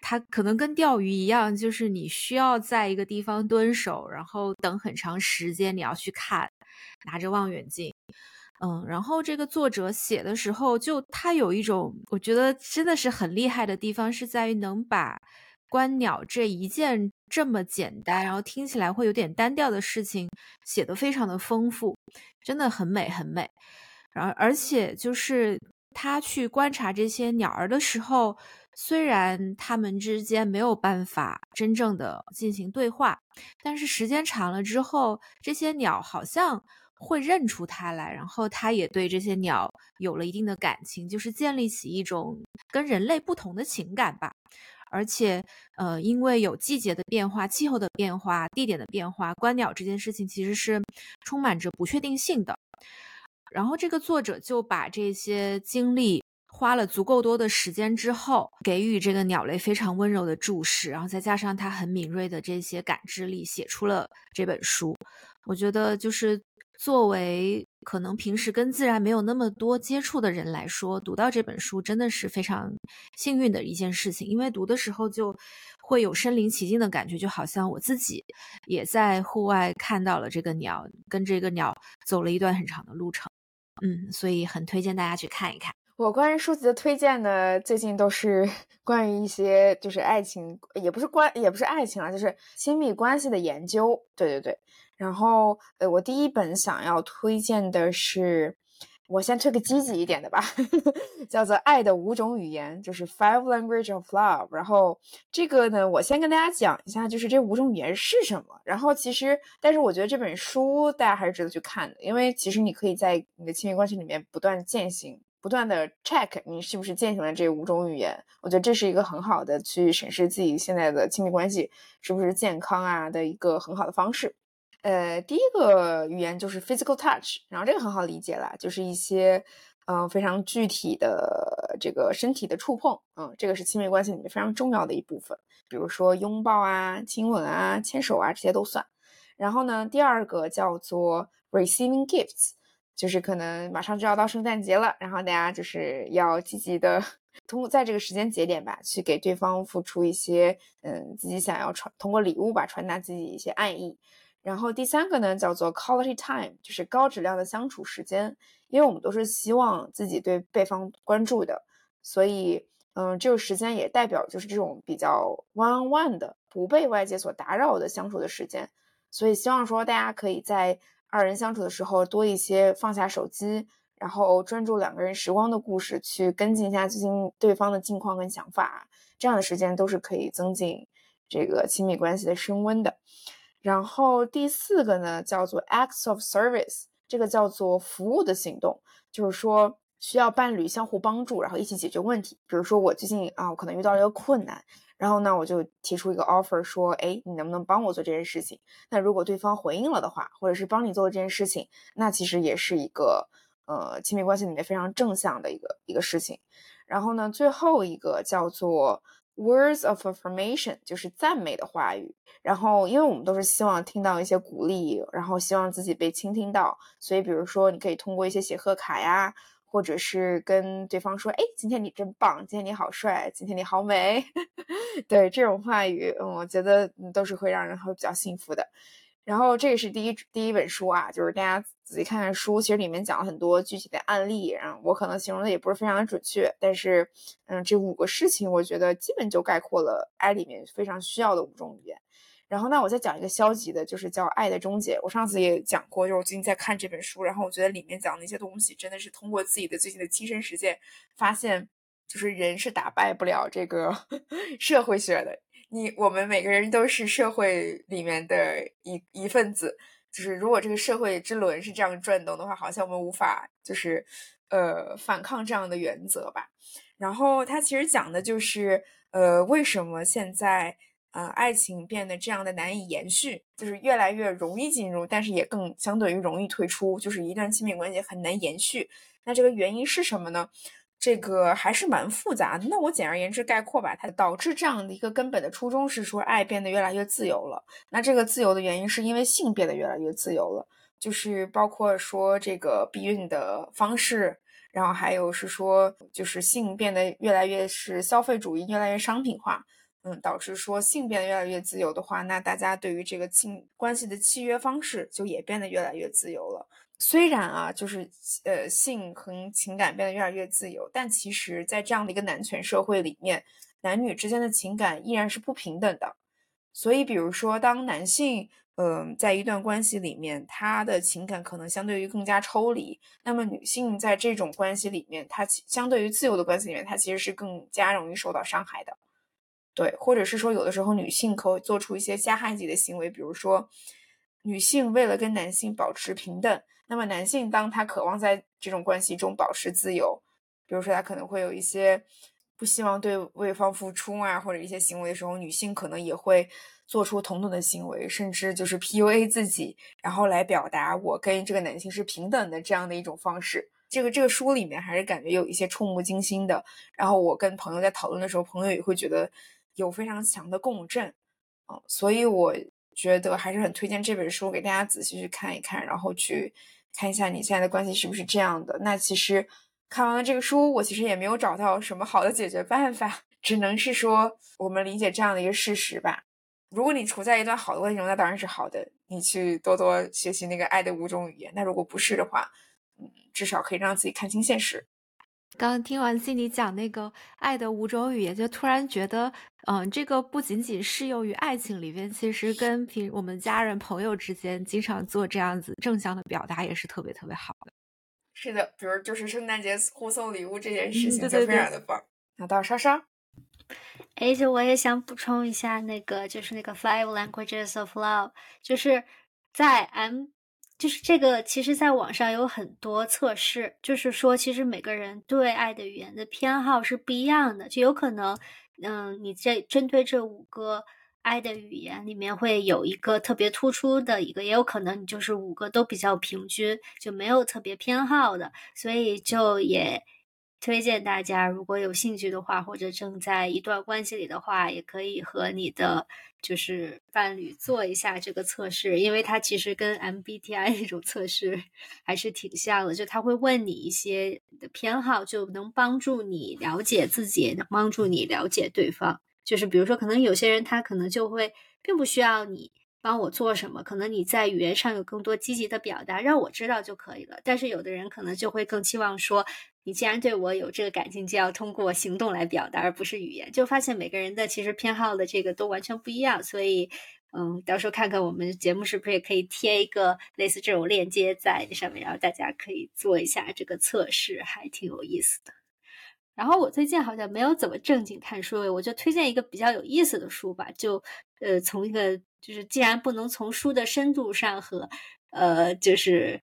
它可能跟钓鱼一样，就是你需要在一个地方蹲守，然后等很长时间，你要去看，拿着望远镜，嗯，然后这个作者写的时候，就他有一种我觉得真的是很厉害的地方，是在于能把观鸟这一件这么简单，然后听起来会有点单调的事情写得非常的丰富，真的很美很美。然而而且就是他去观察这些鸟儿的时候，虽然他们之间没有办法真正的进行对话，但是时间长了之后，这些鸟好像会认出它来，然后他也对这些鸟有了一定的感情，就是建立起一种跟人类不同的情感吧。而且，呃，因为有季节的变化、气候的变化、地点的变化，观鸟这件事情其实是充满着不确定性的。然后，这个作者就把这些经历花了足够多的时间之后，给予这个鸟类非常温柔的注视，然后再加上他很敏锐的这些感知力，写出了这本书。我觉得，就是作为可能平时跟自然没有那么多接触的人来说，读到这本书真的是非常幸运的一件事情，因为读的时候就会有身临其境的感觉，就好像我自己也在户外看到了这个鸟，跟这个鸟走了一段很长的路程。嗯，所以很推荐大家去看一看。我关于书籍的推荐呢，最近都是 *laughs* 关于一些就是爱情，也不是关，也不是爱情啊，就是亲密关系的研究。对对对。然后，呃，我第一本想要推荐的是，我先推个积极一点的吧，*laughs* 叫做《爱的五种语言》，就是 Five Language of Love。然后这个呢，我先跟大家讲一下，就是这五种语言是什么。然后其实，但是我觉得这本书大家还是值得去看的，因为其实你可以在你的亲密关系里面不断践行。不断的 check 你是不是践行了这五种语言，我觉得这是一个很好的去审视自己现在的亲密关系是不是健康啊的一个很好的方式。呃，第一个语言就是 physical touch，然后这个很好理解啦，就是一些嗯非常具体的这个身体的触碰，嗯，这个是亲密关系里面非常重要的一部分，比如说拥抱啊、亲吻啊、牵手啊这些都算。然后呢，第二个叫做 receiving gifts。就是可能马上就要到圣诞节了，然后大家就是要积极的通过在这个时间节点吧，去给对方付出一些嗯自己想要传通过礼物吧传达自己一些爱意。然后第三个呢叫做 quality time，就是高质量的相处时间，因为我们都是希望自己对对方关注的，所以嗯这个时间也代表就是这种比较 one on one 的不被外界所打扰的相处的时间，所以希望说大家可以在。二人相处的时候，多一些放下手机，然后专注两个人时光的故事，去跟进一下最近对方的近况跟想法，这样的时间都是可以增进这个亲密关系的升温的。然后第四个呢，叫做 acts of service，这个叫做服务的行动，就是说需要伴侣相互帮助，然后一起解决问题。比如说我最近啊，我可能遇到了一个困难。然后呢，我就提出一个 offer，说，哎，你能不能帮我做这件事情？那如果对方回应了的话，或者是帮你做了这件事情，那其实也是一个，呃，亲密关系里面非常正向的一个一个事情。然后呢，最后一个叫做 words of affirmation，就是赞美的话语。然后，因为我们都是希望听到一些鼓励，然后希望自己被倾听到，所以比如说，你可以通过一些写贺卡呀。或者是跟对方说：“哎，今天你真棒，今天你好帅，今天你好美。” *laughs* 对这种话语，嗯，我觉得都是会让人会比较幸福的。然后这个是第一第一本书啊，就是大家仔细看看书，其实里面讲了很多具体的案例，然后我可能形容的也不是非常的准确，但是嗯，这五个事情我觉得基本就概括了爱里面非常需要的五种语言。然后，那我再讲一个消极的，就是叫《爱的终结》。我上次也讲过，就是我最近在看这本书，然后我觉得里面讲的一些东西，真的是通过自己的最近的亲身实践，发现就是人是打败不了这个 *laughs* 社会学的。你我们每个人都是社会里面的一一份子，就是如果这个社会之轮是这样转动的话，好像我们无法就是呃反抗这样的原则吧。然后他其实讲的就是呃为什么现在。呃，爱情变得这样的难以延续，就是越来越容易进入，但是也更相对于容易退出，就是一段亲密关系很难延续。那这个原因是什么呢？这个还是蛮复杂的。那我简而言之概括吧，它导致这样的一个根本的初衷是说，爱变得越来越自由了。那这个自由的原因是因为性变得越来越自由了，就是包括说这个避孕的方式，然后还有是说，就是性变得越来越是消费主义，越来越商品化。嗯，导致说性变得越来越自由的话，那大家对于这个性关系的契约方式就也变得越来越自由了。虽然啊，就是呃，性和情感变得越来越自由，但其实，在这样的一个男权社会里面，男女之间的情感依然是不平等的。所以，比如说，当男性嗯，在一段关系里面，他的情感可能相对于更加抽离，那么女性在这种关系里面，她相对于自由的关系里面，她其实是更加容易受到伤害的。对，或者是说，有的时候女性可做出一些加害自己的行为，比如说，女性为了跟男性保持平等，那么男性当他渴望在这种关系中保持自由，比如说他可能会有一些不希望对对方付出啊，或者一些行为的时候，女性可能也会做出同等的行为，甚至就是 PUA 自己，然后来表达我跟这个男性是平等的这样的一种方式。这个这个书里面还是感觉有一些触目惊心的。然后我跟朋友在讨论的时候，朋友也会觉得有非常强的共振，嗯，所以我觉得还是很推荐这本书给大家仔细去看一看，然后去看一下你现在的关系是不是这样的。那其实看完了这个书，我其实也没有找到什么好的解决办法，只能是说我们理解这样的一个事实吧。如果你处在一段好的关系中，那当然是好的，你去多多学习那个爱的五种语言。那如果不是的话，嗯，至少可以让自己看清现实。刚刚听完 Cindy 讲那个爱的五种语言，就突然觉得，嗯，这个不仅仅适用于爱情里边，其实跟平我们家人朋友之间经常做这样子正向的表达，也是特别特别好的。是的，比如就是圣诞节互送礼物这件事情就非常的棒。那到莎莎，哎，就我也想补充一下，那个就是那个 Five Languages of Love，就是在 M。就是这个，其实在网上有很多测试，就是说，其实每个人对爱的语言的偏好是不一样的，就有可能，嗯，你在针对这五个爱的语言里面会有一个特别突出的一个，也有可能你就是五个都比较平均，就没有特别偏好的，所以就也。推荐大家，如果有兴趣的话，或者正在一段关系里的话，也可以和你的就是伴侣做一下这个测试，因为它其实跟 MBTI 那种测试还是挺像的，就他会问你一些的偏好，就能帮助你了解自己，能帮助你了解对方。就是比如说，可能有些人他可能就会并不需要你。帮我做什么？可能你在语言上有更多积极的表达，让我知道就可以了。但是有的人可能就会更期望说，你既然对我有这个感情，就要通过行动来表达，而不是语言。就发现每个人的其实偏好的这个都完全不一样。所以，嗯，到时候看看我们节目是不是也可以贴一个类似这种链接在上面，然后大家可以做一下这个测试，还挺有意思的。然后我最近好像没有怎么正经看书，我就推荐一个比较有意思的书吧。就呃，从一个就是既然不能从书的深度上和呃，就是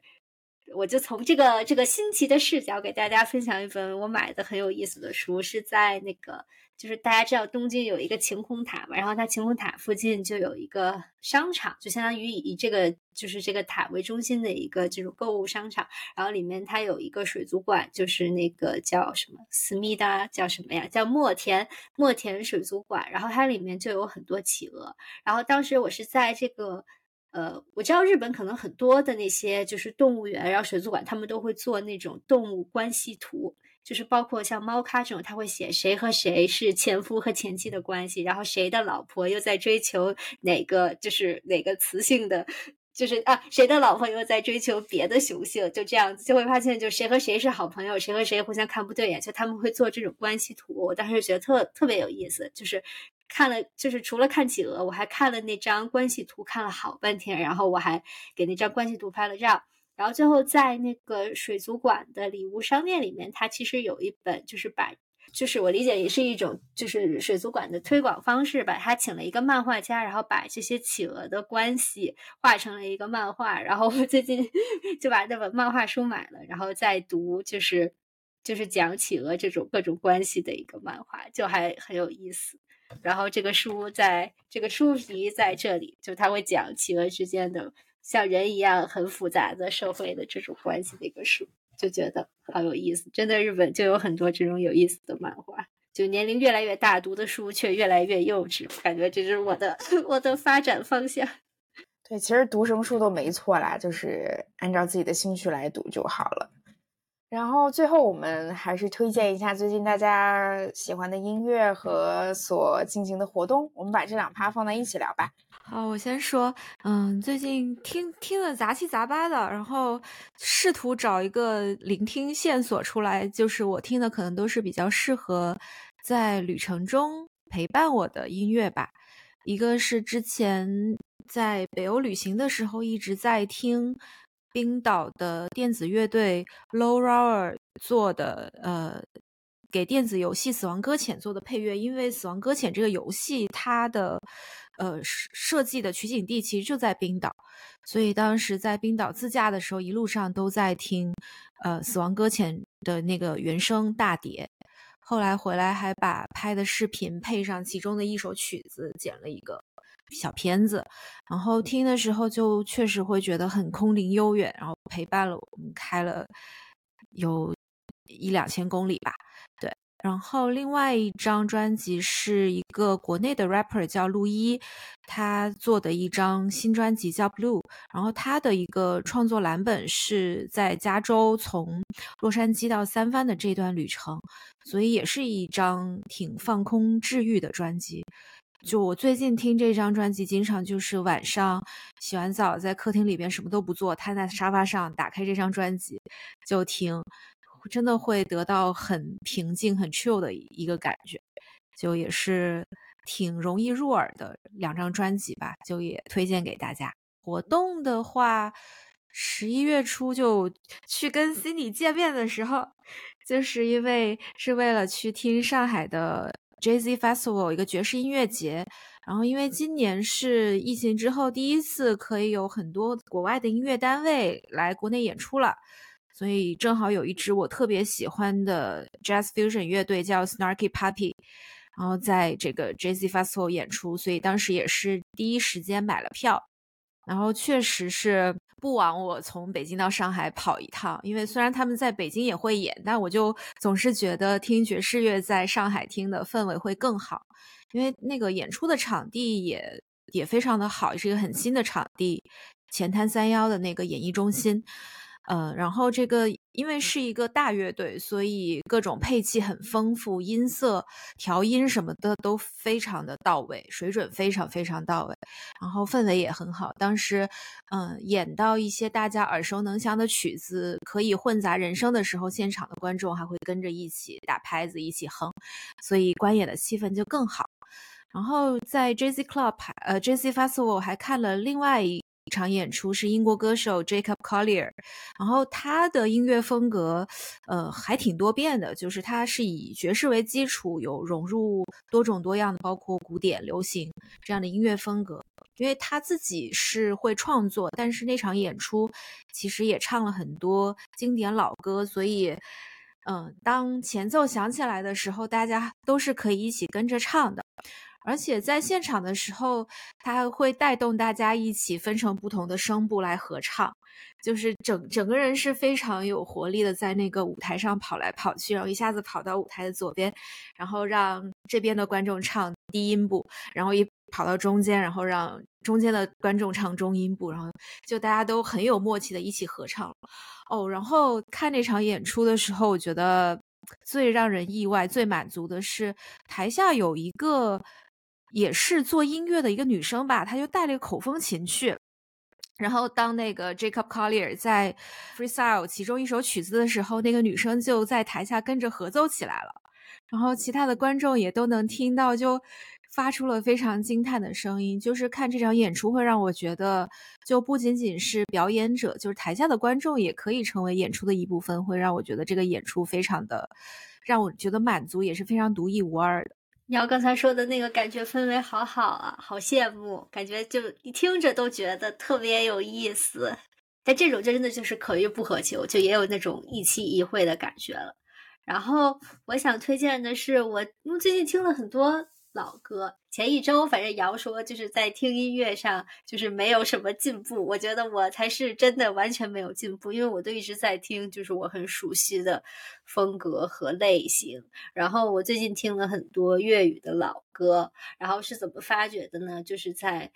我就从这个这个新奇的视角给大家分享一本我买的很有意思的书，是在那个。就是大家知道东京有一个晴空塔嘛，然后它晴空塔附近就有一个商场，就相当于以这个就是这个塔为中心的一个这种购物商场。然后里面它有一个水族馆，就是那个叫什么思密达叫什么呀？叫墨田墨田水族馆。然后它里面就有很多企鹅。然后当时我是在这个呃，我知道日本可能很多的那些就是动物园，然后水族馆他们都会做那种动物关系图。就是包括像猫咖这种，他会写谁和谁是前夫和前妻的关系，然后谁的老婆又在追求哪个，就是哪个雌性的，就是啊，谁的老婆又在追求别的雄性，就这样子就会发现，就谁和谁是好朋友，谁和谁互相看不对眼，就他们会做这种关系图。我当时觉得特特别有意思，就是看了，就是除了看企鹅，我还看了那张关系图，看了好半天，然后我还给那张关系图拍了照。然后最后在那个水族馆的礼物商店里面，它其实有一本，就是把，就是我理解也是一种，就是水族馆的推广方式吧。他请了一个漫画家，然后把这些企鹅的关系画成了一个漫画。然后我最近 *laughs* 就把那本漫画书买了，然后再读，就是就是讲企鹅这种各种关系的一个漫画，就还很有意思。然后这个书在这个书皮在这里，就他会讲企鹅之间的。像人一样很复杂的社会的这种关系的一个书，就觉得好有意思。真的，日本就有很多这种有意思的漫画。就年龄越来越大，读的书却越来越幼稚，感觉这是我的我的发展方向。对，其实读什么书都没错啦，就是按照自己的兴趣来读就好了。然后最后，我们还是推荐一下最近大家喜欢的音乐和所进行的活动。我们把这两趴放在一起聊吧。好，我先说，嗯，最近听听了杂七杂八的，然后试图找一个聆听线索出来，就是我听的可能都是比较适合在旅程中陪伴我的音乐吧。一个是之前在北欧旅行的时候一直在听。冰岛的电子乐队 Low Roar 做的，呃，给电子游戏《死亡搁浅》做的配乐。因为《死亡搁浅》这个游戏，它的呃设计的取景地其实就在冰岛，所以当时在冰岛自驾的时候，一路上都在听呃《死亡搁浅》的那个原声大碟。后来回来还把拍的视频配上其中的一首曲子，剪了一个小片子，然后听的时候就确实会觉得很空灵悠远，然后陪伴了我们开了有一两千公里吧。对，然后另外一张专辑是一个国内的 rapper 叫陆一，他做的一张新专辑叫 Blue，然后他的一个创作蓝本是在加州从洛杉矶到三藩的这段旅程。所以也是一张挺放空治愈的专辑。就我最近听这张专辑，经常就是晚上洗完澡在客厅里边什么都不做，瘫在沙发上，打开这张专辑就听，真的会得到很平静、很 chill 的一个感觉。就也是挺容易入耳的两张专辑吧，就也推荐给大家。活动的话，十一月初就去跟 Cindy 见面的时候。就是因为是为了去听上海的 Jazz Festival 一个爵士音乐节，然后因为今年是疫情之后第一次可以有很多国外的音乐单位来国内演出了，所以正好有一支我特别喜欢的 Jazz Fusion 乐队叫 Snarky Puppy，然后在这个 Jazz Festival 演出，所以当时也是第一时间买了票。然后确实是不枉我从北京到上海跑一趟，因为虽然他们在北京也会演，但我就总是觉得听爵士乐在上海听的氛围会更好，因为那个演出的场地也也非常的好，也是一个很新的场地，前滩三幺的那个演艺中心。呃，然后这个因为是一个大乐队，所以各种配器很丰富，音色调音什么的都非常的到位，水准非常非常到位，然后氛围也很好。当时，嗯，演到一些大家耳熟能详的曲子，可以混杂人声的时候，现场的观众还会跟着一起打拍子，一起哼，所以观演的气氛就更好。然后在 Jazz Club，呃，Jazz Festival 还看了另外一。一场演出是英国歌手 Jacob Collier，然后他的音乐风格，呃，还挺多变的，就是他是以爵士为基础，有融入多种多样的，包括古典、流行这样的音乐风格。因为他自己是会创作，但是那场演出其实也唱了很多经典老歌，所以，嗯，当前奏响起来的时候，大家都是可以一起跟着唱的。而且在现场的时候，他还会带动大家一起分成不同的声部来合唱，就是整整个人是非常有活力的，在那个舞台上跑来跑去，然后一下子跑到舞台的左边，然后让这边的观众唱低音部，然后一跑到中间，然后让中间的观众唱中音部，然后就大家都很有默契的一起合唱哦。然后看那场演出的时候，我觉得最让人意外、最满足的是台下有一个。也是做音乐的一个女生吧，她就带了一个口风琴去，然后当那个 Jacob Collier 在 freestyle 其中一首曲子的时候，那个女生就在台下跟着合奏起来了，然后其他的观众也都能听到，就发出了非常惊叹的声音。就是看这场演出会让我觉得，就不仅仅是表演者，就是台下的观众也可以成为演出的一部分，会让我觉得这个演出非常的让我觉得满足，也是非常独一无二的。你要刚才说的那个感觉氛围好好啊，好羡慕，感觉就你听着都觉得特别有意思。但这种就真的就是可遇不可求，就也有那种一期一会的感觉了。然后我想推荐的是，我因为最近听了很多。老歌，前一周反正瑶说就是在听音乐上就是没有什么进步，我觉得我才是真的完全没有进步，因为我都一直在听就是我很熟悉的风格和类型。然后我最近听了很多粤语的老歌，然后是怎么发掘的呢？就是在。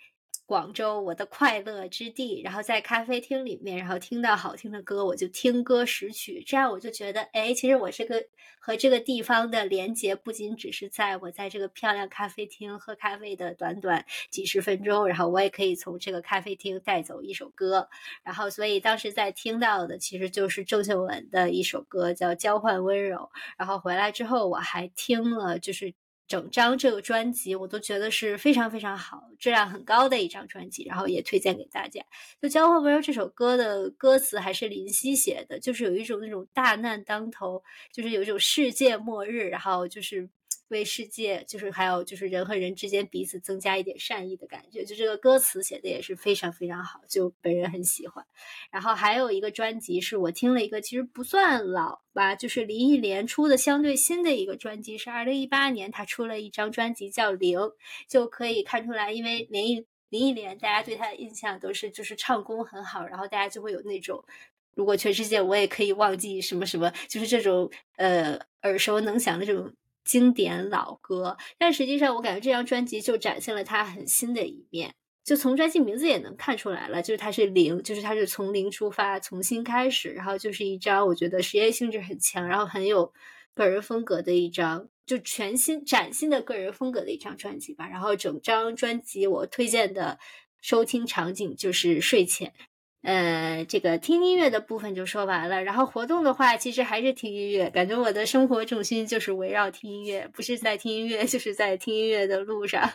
广州，我的快乐之地。然后在咖啡厅里面，然后听到好听的歌，我就听歌识曲。这样我就觉得，哎，其实我这个和这个地方的连接，不仅只是在我在这个漂亮咖啡厅喝咖啡的短短几十分钟，然后我也可以从这个咖啡厅带走一首歌。然后，所以当时在听到的其实就是郑秀文的一首歌，叫《交换温柔》。然后回来之后，我还听了，就是。整张这个专辑我都觉得是非常非常好，质量很高的一张专辑，然后也推荐给大家。就《交换温柔》这首歌的歌词还是林夕写的，就是有一种那种大难当头，就是有一种世界末日，然后就是为世界，就是还有就是人和人之间彼此增加一点善意的感觉。就这个歌词写的也是非常非常好，就本人很喜欢。然后还有一个专辑是我听了一个，其实不算老吧，就是林忆莲出的相对新的一个专辑，是二零一八年她出了一张专辑叫《零》，就可以看出来，因为林忆林忆莲，大家对她的印象都是就是唱功很好，然后大家就会有那种。如果全世界我也可以忘记什么什么，就是这种呃耳熟能详的这种经典老歌。但实际上，我感觉这张专辑就展现了他很新的一面。就从专辑名字也能看出来了，就是它是零，就是它是从零出发，重新开始。然后就是一张我觉得实验性质很强，然后很有个人风格的一张，就全新崭新的个人风格的一张专辑吧。然后整张专辑我推荐的收听场景就是睡前。呃，这个听音乐的部分就说完了。然后活动的话，其实还是听音乐。感觉我的生活重心就是围绕听音乐，不是在听音乐，就是在听音乐的路上。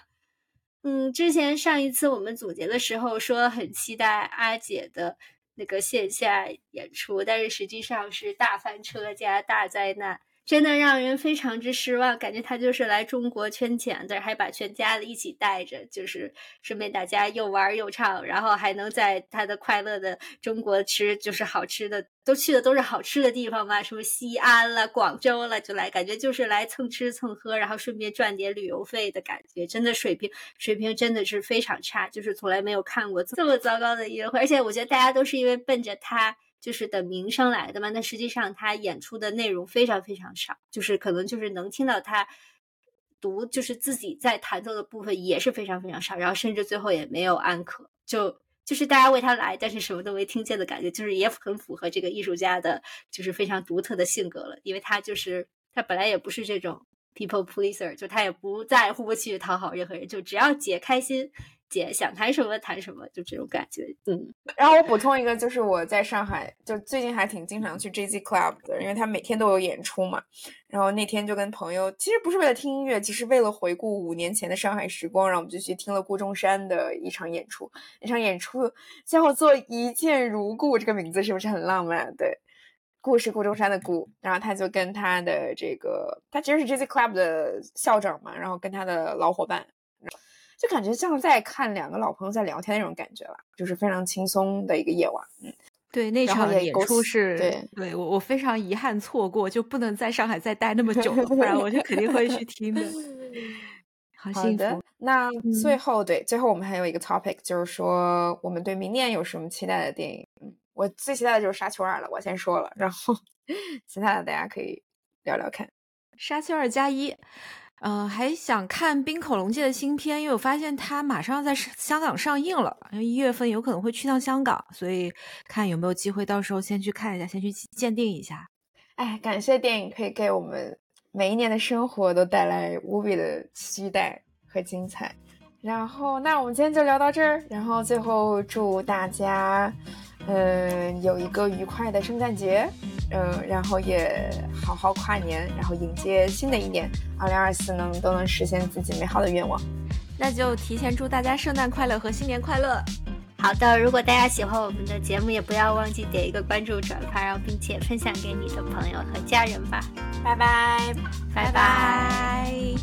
嗯，之前上一次我们总结的时候说很期待阿姐的那个线下演出，但是实际上是大翻车加大灾难。真的让人非常之失望，感觉他就是来中国圈钱的，还把全家的一起带着，就是顺便大家又玩又唱，然后还能在他的快乐的中国吃，就是好吃的，都去的都是好吃的地方嘛，什么西安了、广州了，就来，感觉就是来蹭吃蹭喝，然后顺便赚点旅游费的感觉，真的水平水平真的是非常差，就是从来没有看过这么糟糕的音乐会，而且我觉得大家都是因为奔着他。就是的名声来的嘛，那实际上他演出的内容非常非常少，就是可能就是能听到他读，就是自己在弹奏的部分也是非常非常少，然后甚至最后也没有安可，就就是大家为他来，但是什么都没听见的感觉，就是也很符合这个艺术家的，就是非常独特的性格了，因为他就是他本来也不是这种 people pleaser，就他也不在乎不去讨好任何人，就只要姐开心。姐想谈什么谈什么，就这种感觉。嗯，然后我补充一个，就是我在上海，就最近还挺经常去 J Z Club 的，因为他每天都有演出嘛。然后那天就跟朋友，其实不是为了听音乐，其实为了回顾五年前的上海时光，然后我们就去听了顾中山的一场演出。那场演出叫做《一见如故》，这个名字是不是很浪漫？对，故是顾中山的顾，然后他就跟他的这个，他其实是 J Z Club 的校长嘛，然后跟他的老伙伴。就感觉像在看两个老朋友在聊天那种感觉吧，就是非常轻松的一个夜晚。嗯，对，那场演出是，对，对我我非常遗憾错过，就不能在上海再待那么久了，不然我就肯定会去听的。*laughs* 好幸福。那最后，对，最后我们还有一个 topic，就是说我们对明年有什么期待的电影？嗯，我最期待的就是《沙丘二》了，我先说了，然后 *laughs* 其他的大家可以聊聊看，《沙丘二加一》。嗯，还想看冰口龙界的新片，因为我发现它马上要在香港上映了，因为一月份有可能会去趟香港，所以看有没有机会到时候先去看一下，先去鉴定一下。哎，感谢电影可以给我们每一年的生活都带来无比的期待和精彩。然后，那我们今天就聊到这儿，然后最后祝大家。嗯，有一个愉快的圣诞节，嗯，然后也好好跨年，然后迎接新的一年，二零二四呢都能实现自己美好的愿望。那就提前祝大家圣诞快乐和新年快乐。好的，如果大家喜欢我们的节目，也不要忘记点一个关注、转发，然后并且分享给你的朋友和家人吧。拜拜，拜拜。